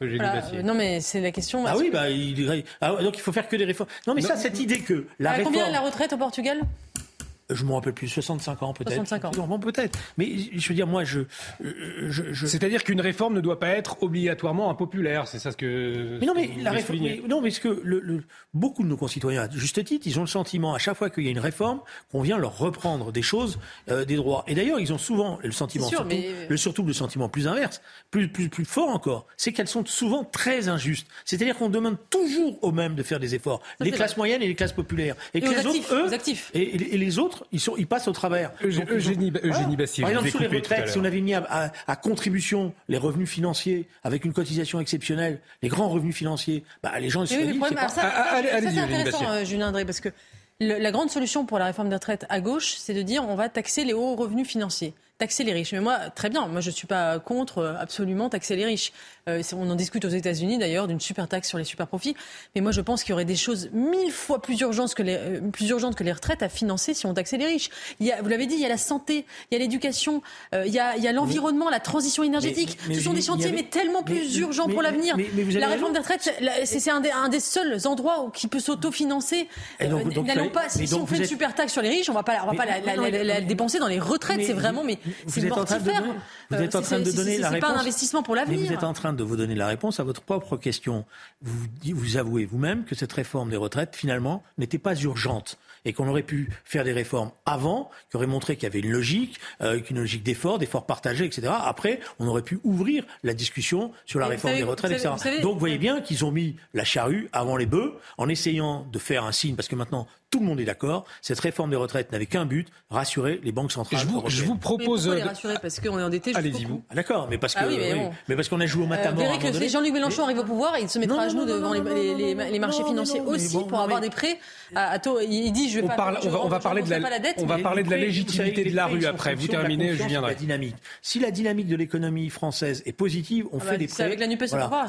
Voilà, euh, non, mais c'est la question. Ah oui, que- bah, il, ah donc il faut faire que des réformes. Non, mais Non. ça, cette idée que la À réforme. combien la retraite au Portugal? Je me rappelle plus, 65 ans peut-être. 65 ans. Bon, peut-être. Mais je veux dire, moi, je. euh, je, je- C'est-à-dire qu'une réforme ne doit pas être obligatoirement impopulaire, c'est ça ce que. Mais non, mais la réforme. mais non, mais ce que le, le- beaucoup de nos concitoyens, à juste titre, ils ont le sentiment à chaque fois qu'il y a une réforme qu'on vient leur reprendre des choses, euh, des droits. Et d'ailleurs, ils ont souvent le sentiment, sûr, surtout, mais- le, surtout le sentiment plus inverse, plus, plus, plus fort encore, c'est qu'elles sont souvent très injustes. C'est-à-dire qu'on demande toujours aux mêmes de faire des efforts, les classes vrai. moyennes et les classes populaires, et, que les actifs, autres, eux, aux actifs. Et, et- et les autres, ils, sont, ils passent au travers. Eugé- Donc, ils ont- Eugénie- Bastier, Par exemple, sur les retraites, si on avait mis à, à- à contribution les revenus financiers avec une cotisation exceptionnelle, les grands revenus financiers, bah, les gens ils se oui, pas- ça, Ah, allez- ça, c'est Eugénie intéressant, euh, Julien André, parce que le- la grande solution pour la réforme des retraites à gauche, c'est de dire on va taxer les hauts revenus financiers, taxer les riches. Mais moi, très bien, moi je suis pas contre euh, absolument taxer les riches. Euh, on en discute aux États-Unis d'ailleurs d'une super taxe sur les super profits. Mais moi je pense qu'il y aurait des choses mille fois plus urgentes que les, euh, plus urgentes que les retraites à financer si on taxait les riches. Il y a, vous l'avez dit, il y a la santé, il y a l'éducation, euh, il y a, il y a l'environnement, la transition énergétique. mais Ce sont des chantiers avait- mais tellement mais- plus urgents pour l'avenir. La réforme des retraites, c'est c'est un, des- un des seuls endroits où, qui peut s'autofinancer. Et donc- Euh, N'allons pas, si, donc on fait une super taxe sur les riches, on va pas, on va pas la, la- dépenser dans les retraites. C'est vraiment, mais vous êtes en train de vous êtes en c'est- train de c'est- donner la C'est pas un réponse. investissement pour l'avenir. vous êtes en train de vous donner la réponse à votre propre question. Vous, avouez vous-même que cette réforme des retraites, finalement, n'était pas urgente et qu'on aurait pu faire des réformes avant, qui auraient montré qu'il y avait une logique, euh, qu'une logique d'effort, d'effort partagé, etc. Après, on aurait pu ouvrir la discussion sur la réforme savez- des retraites, vous savez- etc. vous savez- Donc, vous voyez bien qu'ils ont mis la charrue avant les bœufs en essayant de faire un signe, parce que maintenant, tout le monde est d'accord, cette réforme des retraites n'avait qu'un but, rassurer les banques centrales. Je vous, européennes. je vous Mais propose. pourquoi les de- rassurer Parce qu'on est endetté. Allez-y, vous. Ah, D'accord, mais parce que Ah oui, mais oui, bon. mais parce qu'on a joué au Euh, matamor. vous verrez que si Jean-Luc Mélenchon arrive au pouvoir, il se mettra Non, à genoux non, devant non, les, non, les- non, les- non, les marchés non, financiers non, mais aussi bon, pour non, avoir mais- des prêts à, à taux. Il dit je vais On, pas. parle- je on va, on va je parler de la, dette. on va mais- parler de la légitimité de la rue après. Vous terminez, je viendrai. de La dynamique. Si la dynamique de l'économie française est positive, on Ah fait bah, des c'est prêts. avec la NUPES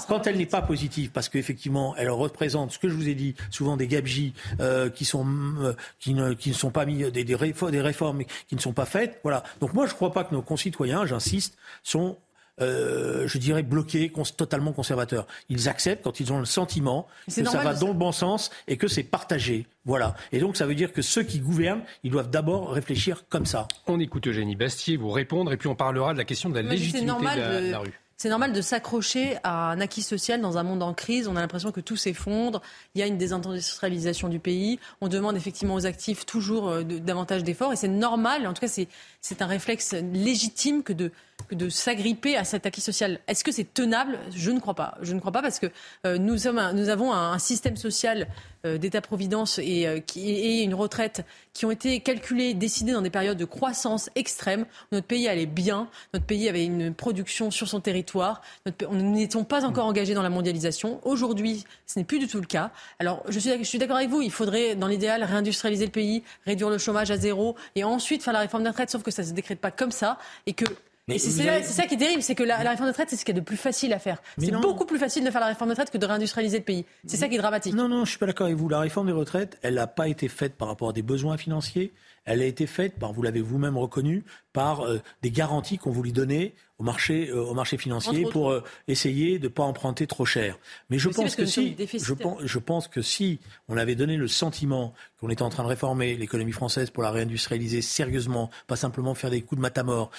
Quand elle n'est pas positive, parce qu'effectivement, elle représente ce que je vous ai dit, souvent des gabegies euh, qui sont euh, qui ne qui ne sont pas mis des des, réfo- des réformes qui ne sont pas faites. Voilà. Donc moi, je ne crois pas que nos concitoyens, j'insiste, sont euh, je dirais bloqués, cons- totalement conservateurs. Ils acceptent quand ils ont le sentiment que ça va dans le bon sens et que c'est partagé. Voilà. Et donc ça veut dire que ceux qui gouvernent, ils doivent d'abord réfléchir comme ça. On écoute Eugénie Bastier vous répondre et puis on parlera de la question de la légitimité la, de la rue. C'est normal de s'accrocher à un acquis social dans un monde en crise. On a l'impression que tout s'effondre. Il y a une désindustrialisation du pays. On demande effectivement aux actifs toujours euh, davantage d'efforts. Et c'est normal, en tout cas, c'est un réflexe légitime que de que de s'agripper à cet acquis social. Est-ce que c'est tenable? Je ne crois pas. Je ne crois pas parce que euh, nous, sommes nous avons un, système social euh, d'État-providence et, euh, qui, et une retraite qui ont été calculés, décidés dans des périodes de croissance extrême. Notre pays allait bien, notre pays avait une production sur son territoire, notre, nous n'étions pas encore engagés dans la mondialisation. Aujourd'hui, ce n'est plus du tout le cas. Alors, je suis, je suis d'accord avec vous, il faudrait, dans l'idéal, réindustrialiser le pays, réduire le chômage à zéro et ensuite faire la réforme des retraites, sauf que ça ne se décrète pas comme ça et que c'est ça qui est terrible, c'est que la, réforme de retraite, c'est ce qu'il y a de plus facile à faire. C'est beaucoup plus facile de faire la réforme de retraite que de réindustrialiser le pays. C'est ça qui est dramatique. Non, non, je suis pas d'accord avec vous. La réforme des retraites, elle n'a pas été faite par rapport à des besoins financiers. Elle a été faite, par, vous l'avez vous-même reconnu, par euh, des garanties qu'on voulait donner au marché, euh, au marché financier pour euh, essayer de ne pas emprunter trop cher. Mais je pense que si, je pense, je pense que si on avait donné le sentiment qu'on était en train de réformer l'économie française pour la réindustrialiser sérieusement, pas simplement faire des coups de matamor,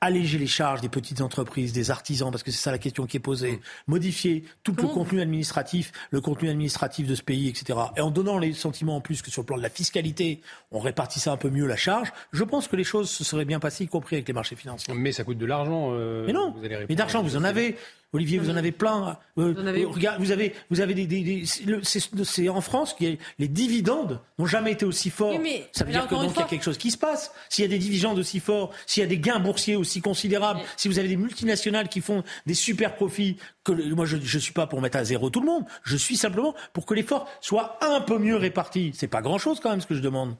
alléger les charges des petites entreprises, des artisans, parce que c'est ça la question qui est posée, mmh. modifier tout le contenu administratif, le contenu administratif de ce pays, etc. Et en donnant les sentiments en plus que sur le plan de la fiscalité, on répartissait un peu mieux la charge, je pense que les choses se seraient bien passées, y compris avec les marchés financiers. Mais ça coûte de l'argent. Euh, mais non, mais d'argent, vous en avez. Olivier, vous en avez plein. Euh, vous, avez... vous avez, vous avez des, c'est en France que les dividendes n'ont jamais été aussi forts. ça veut dire que donc il y a quelque chose qui se passe. S'il y a des dividendes aussi forts, s'il y a des gains boursiers aussi considérables, si vous avez des multinationales qui font des super profits, que moi je ne suis pas pour mettre à zéro tout le monde. Je suis simplement pour que l'effort soit un peu mieux réparti. C'est pas grand chose quand même ce que je demande.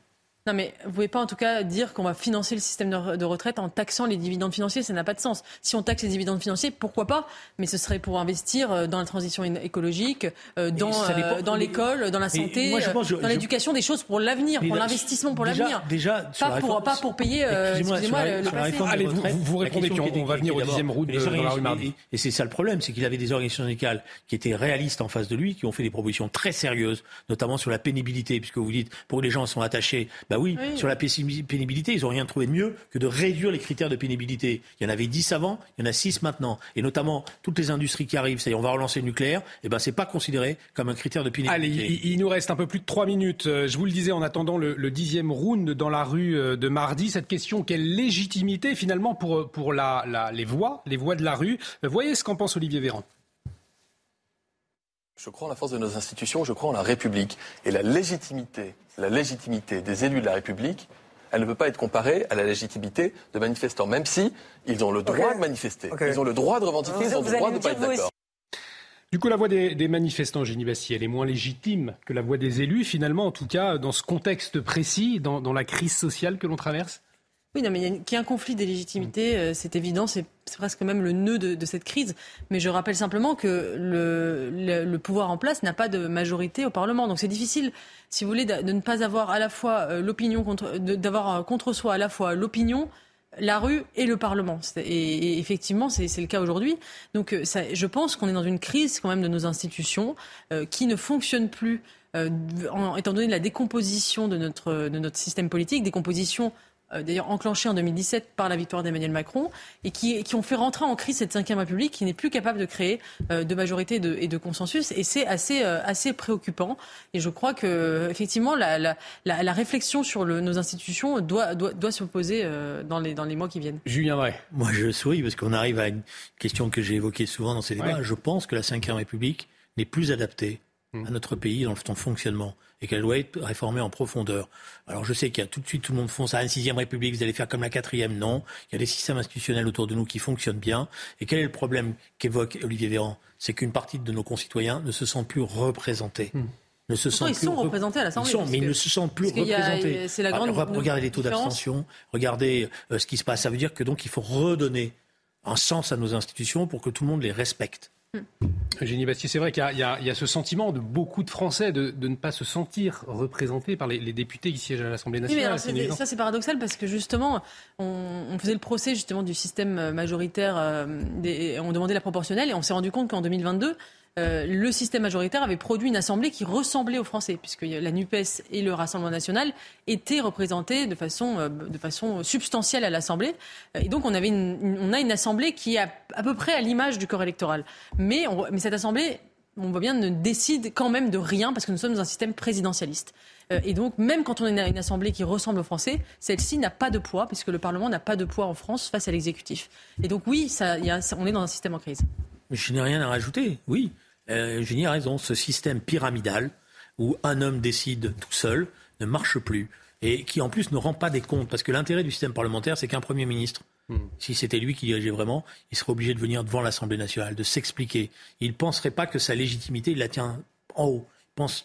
Non, mais vous ne pouvez pas en tout cas dire qu'on va financer le système de retraite en taxant les dividendes financiers, ça n'a pas de sens. Si on taxe les dividendes financiers, pourquoi pas? Mais ce serait pour investir euh, dans la transition écologique, euh, dans, euh, dans l'école, dans la santé, dans l'éducation, des choses pour l'avenir, pour l'investissement pour l'avenir. Déjà, pas, pour, pas pour payer, excusez-moi, le passé. Allez, vous, vous répondez, puis on, va venir au dixième route de, la rue Mardi. Et c'est ça le problème, c'est qu'il avait des organisations syndicales qui étaient réalistes en face de lui, qui ont fait des propositions très sérieuses, notamment sur la pénibilité, puisque vous dites, pour les gens sont attachés, bah oui, sur la pénibilité, ils n'ont rien trouvé de mieux que de réduire les critères de pénibilité. Il y en avait 10 avant, il y en a 6 maintenant. Et notamment, toutes les industries qui arrivent, c'est-à-dire on va relancer le nucléaire, et eh ben c'est pas considéré comme un critère de pénibilité. Allez, il, nous reste un peu plus de 3 minutes. Euh, je vous le disais en attendant le, dixième round dans la rue euh, de mardi, cette question, quelle légitimité finalement pour, pour la, les voix, les voix de la rue? Voyez ce qu'en pense Olivier Véran. Je crois en la force de nos institutions, je crois en la République. Et la légitimité, la légitimité des élus de la République, elle ne peut pas être comparée à la légitimité de manifestants, même si ils ont le droit de manifester, ils ont le droit de revendiquer, ils ont le droit de ne pas être d'accord. Du coup, la voix des, manifestants, Génie Bastier, elle est moins légitime que la voix des élus, finalement, en tout cas, dans ce contexte précis, dans la crise sociale que l'on traverse? Oui, non, mais il y a, un conflit des légitimités, euh, c'est évident, c'est presque même le nœud de, cette crise. Mais je rappelle simplement que le, pouvoir en place n'a pas de majorité au Parlement. Donc c'est difficile, si vous voulez, de, ne pas avoir à la fois euh, l'opinion contre, d'avoir euh, contre soi à la fois l'opinion, la rue et le Parlement. Et, effectivement, c'est le cas aujourd'hui. Donc ça, je pense qu'on est dans une crise quand même de nos institutions qui ne fonctionnent plus. en, étant donné la décomposition de notre, de notre système politique, décomposition d'ailleurs enclenché en 2017 par la victoire d'Emmanuel Macron, et qui, qui, ont fait rentrer en crise cette Ve République qui n'est plus capable de créer euh, de majorité et de, consensus. Et c'est assez, euh, assez préoccupant. Et je crois que effectivement la, la, la, réflexion sur le, nos institutions doit, doit, doit se poser dans, les, dans les mois qui viennent. Julien Drey. Moi je souris parce qu'on arrive à une question que j'ai évoquée souvent dans ces débats. Je pense que la Ve République n'est plus adaptée. À notre pays dans son fonctionnement et qu'elle doit être réformée en profondeur. Alors je sais qu'il y a tout de suite tout le monde fonce à une sixième république, vous allez faire comme la quatrième, non. Il y a des systèmes institutionnels autour de nous qui fonctionnent bien. Et quel est le problème qu'évoque Olivier Véran? C'est qu'une partie de nos concitoyens ne se sentent plus représentés. Hmm. Ne se ils sont représentés à l'Assemblée. mais ils ne se sentent plus représentés. C'est la grande regardez les taux d'abstention, regardez euh, ce qui se passe. Ça veut dire que donc il faut redonner un sens à nos institutions pour que tout le monde les respecte. Eugénie Bastier, c'est vrai qu'il y, a ce sentiment de beaucoup de Français de, ne pas se sentir représentés par les, députés qui siègent à l'Assemblée nationale. ça, c'est paradoxal parce que justement, on, faisait le procès justement du système majoritaire, euh, on demandait la proportionnelle et on s'est rendu compte qu'en 2022, euh, le système majoritaire avait produit une assemblée qui ressemblait aux Français, puisque la NUPES et le Rassemblement national étaient représentés de façon, euh, substantielle à l'Assemblée. Et donc on, a une assemblée qui est à, peu près à l'image du corps électoral. Mais, cette assemblée, on voit bien, ne décide quand même de rien, parce que nous sommes dans un système présidentialiste. Euh, et donc, même quand on a une assemblée qui ressemble aux Français, celle-ci n'a pas de poids, puisque le Parlement n'a pas de poids en France face à l'exécutif. Et donc, oui, on est dans un système en crise. Mais je n'ai rien à rajouter, oui. Euh, Eugénie a raison. Ce système pyramidal, où un homme décide tout seul, ne marche plus. Et qui, en plus, ne rend pas des comptes. Parce que l'intérêt du système parlementaire, c'est qu'un Premier ministre, hmm. si c'était lui qui dirigeait vraiment, il serait obligé de venir devant l'Assemblée nationale, de s'expliquer. Il ne penserait pas que sa légitimité, il la tient en haut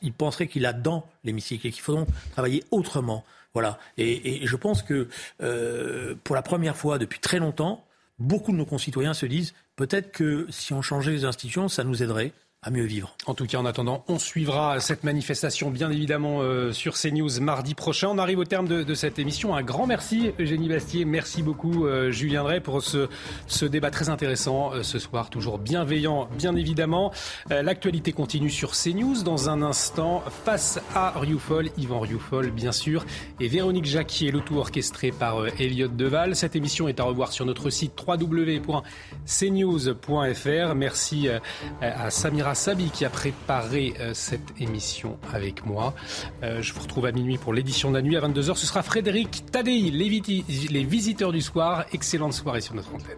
il penserait qu'il a dans l'hémicycle et qu'il faut donc travailler autrement. Voilà. Et, je pense que euh, pour la première fois depuis très longtemps, beaucoup de nos concitoyens se disent peut-être que si on changeait les institutions, ça nous aiderait à mieux vivre. En tout cas, en attendant, on suivra cette manifestation, bien évidemment, euh, sur CNews mardi prochain. On arrive au terme de, cette émission. Un grand merci, Eugénie Bastier. Merci beaucoup, euh, Julien Drey, pour ce, ce, débat très intéressant euh, ce soir. Toujours bienveillant, bien évidemment. L'actualité continue sur CNews. Dans un instant, face à Rioufol, Yvan Rioufol, bien sûr, et Véronique Jacquier, le tout orchestré par Elliot Deval. Cette émission est à revoir sur notre site www.cnews.fr. Merci à Samira Sabi qui a préparé euh, cette émission avec moi. Euh, je vous retrouve à minuit pour l'édition de la nuit. À 22h, ce sera Frédéric Tadei, les, les visiteurs du soir. Excellente soirée sur notre antenne.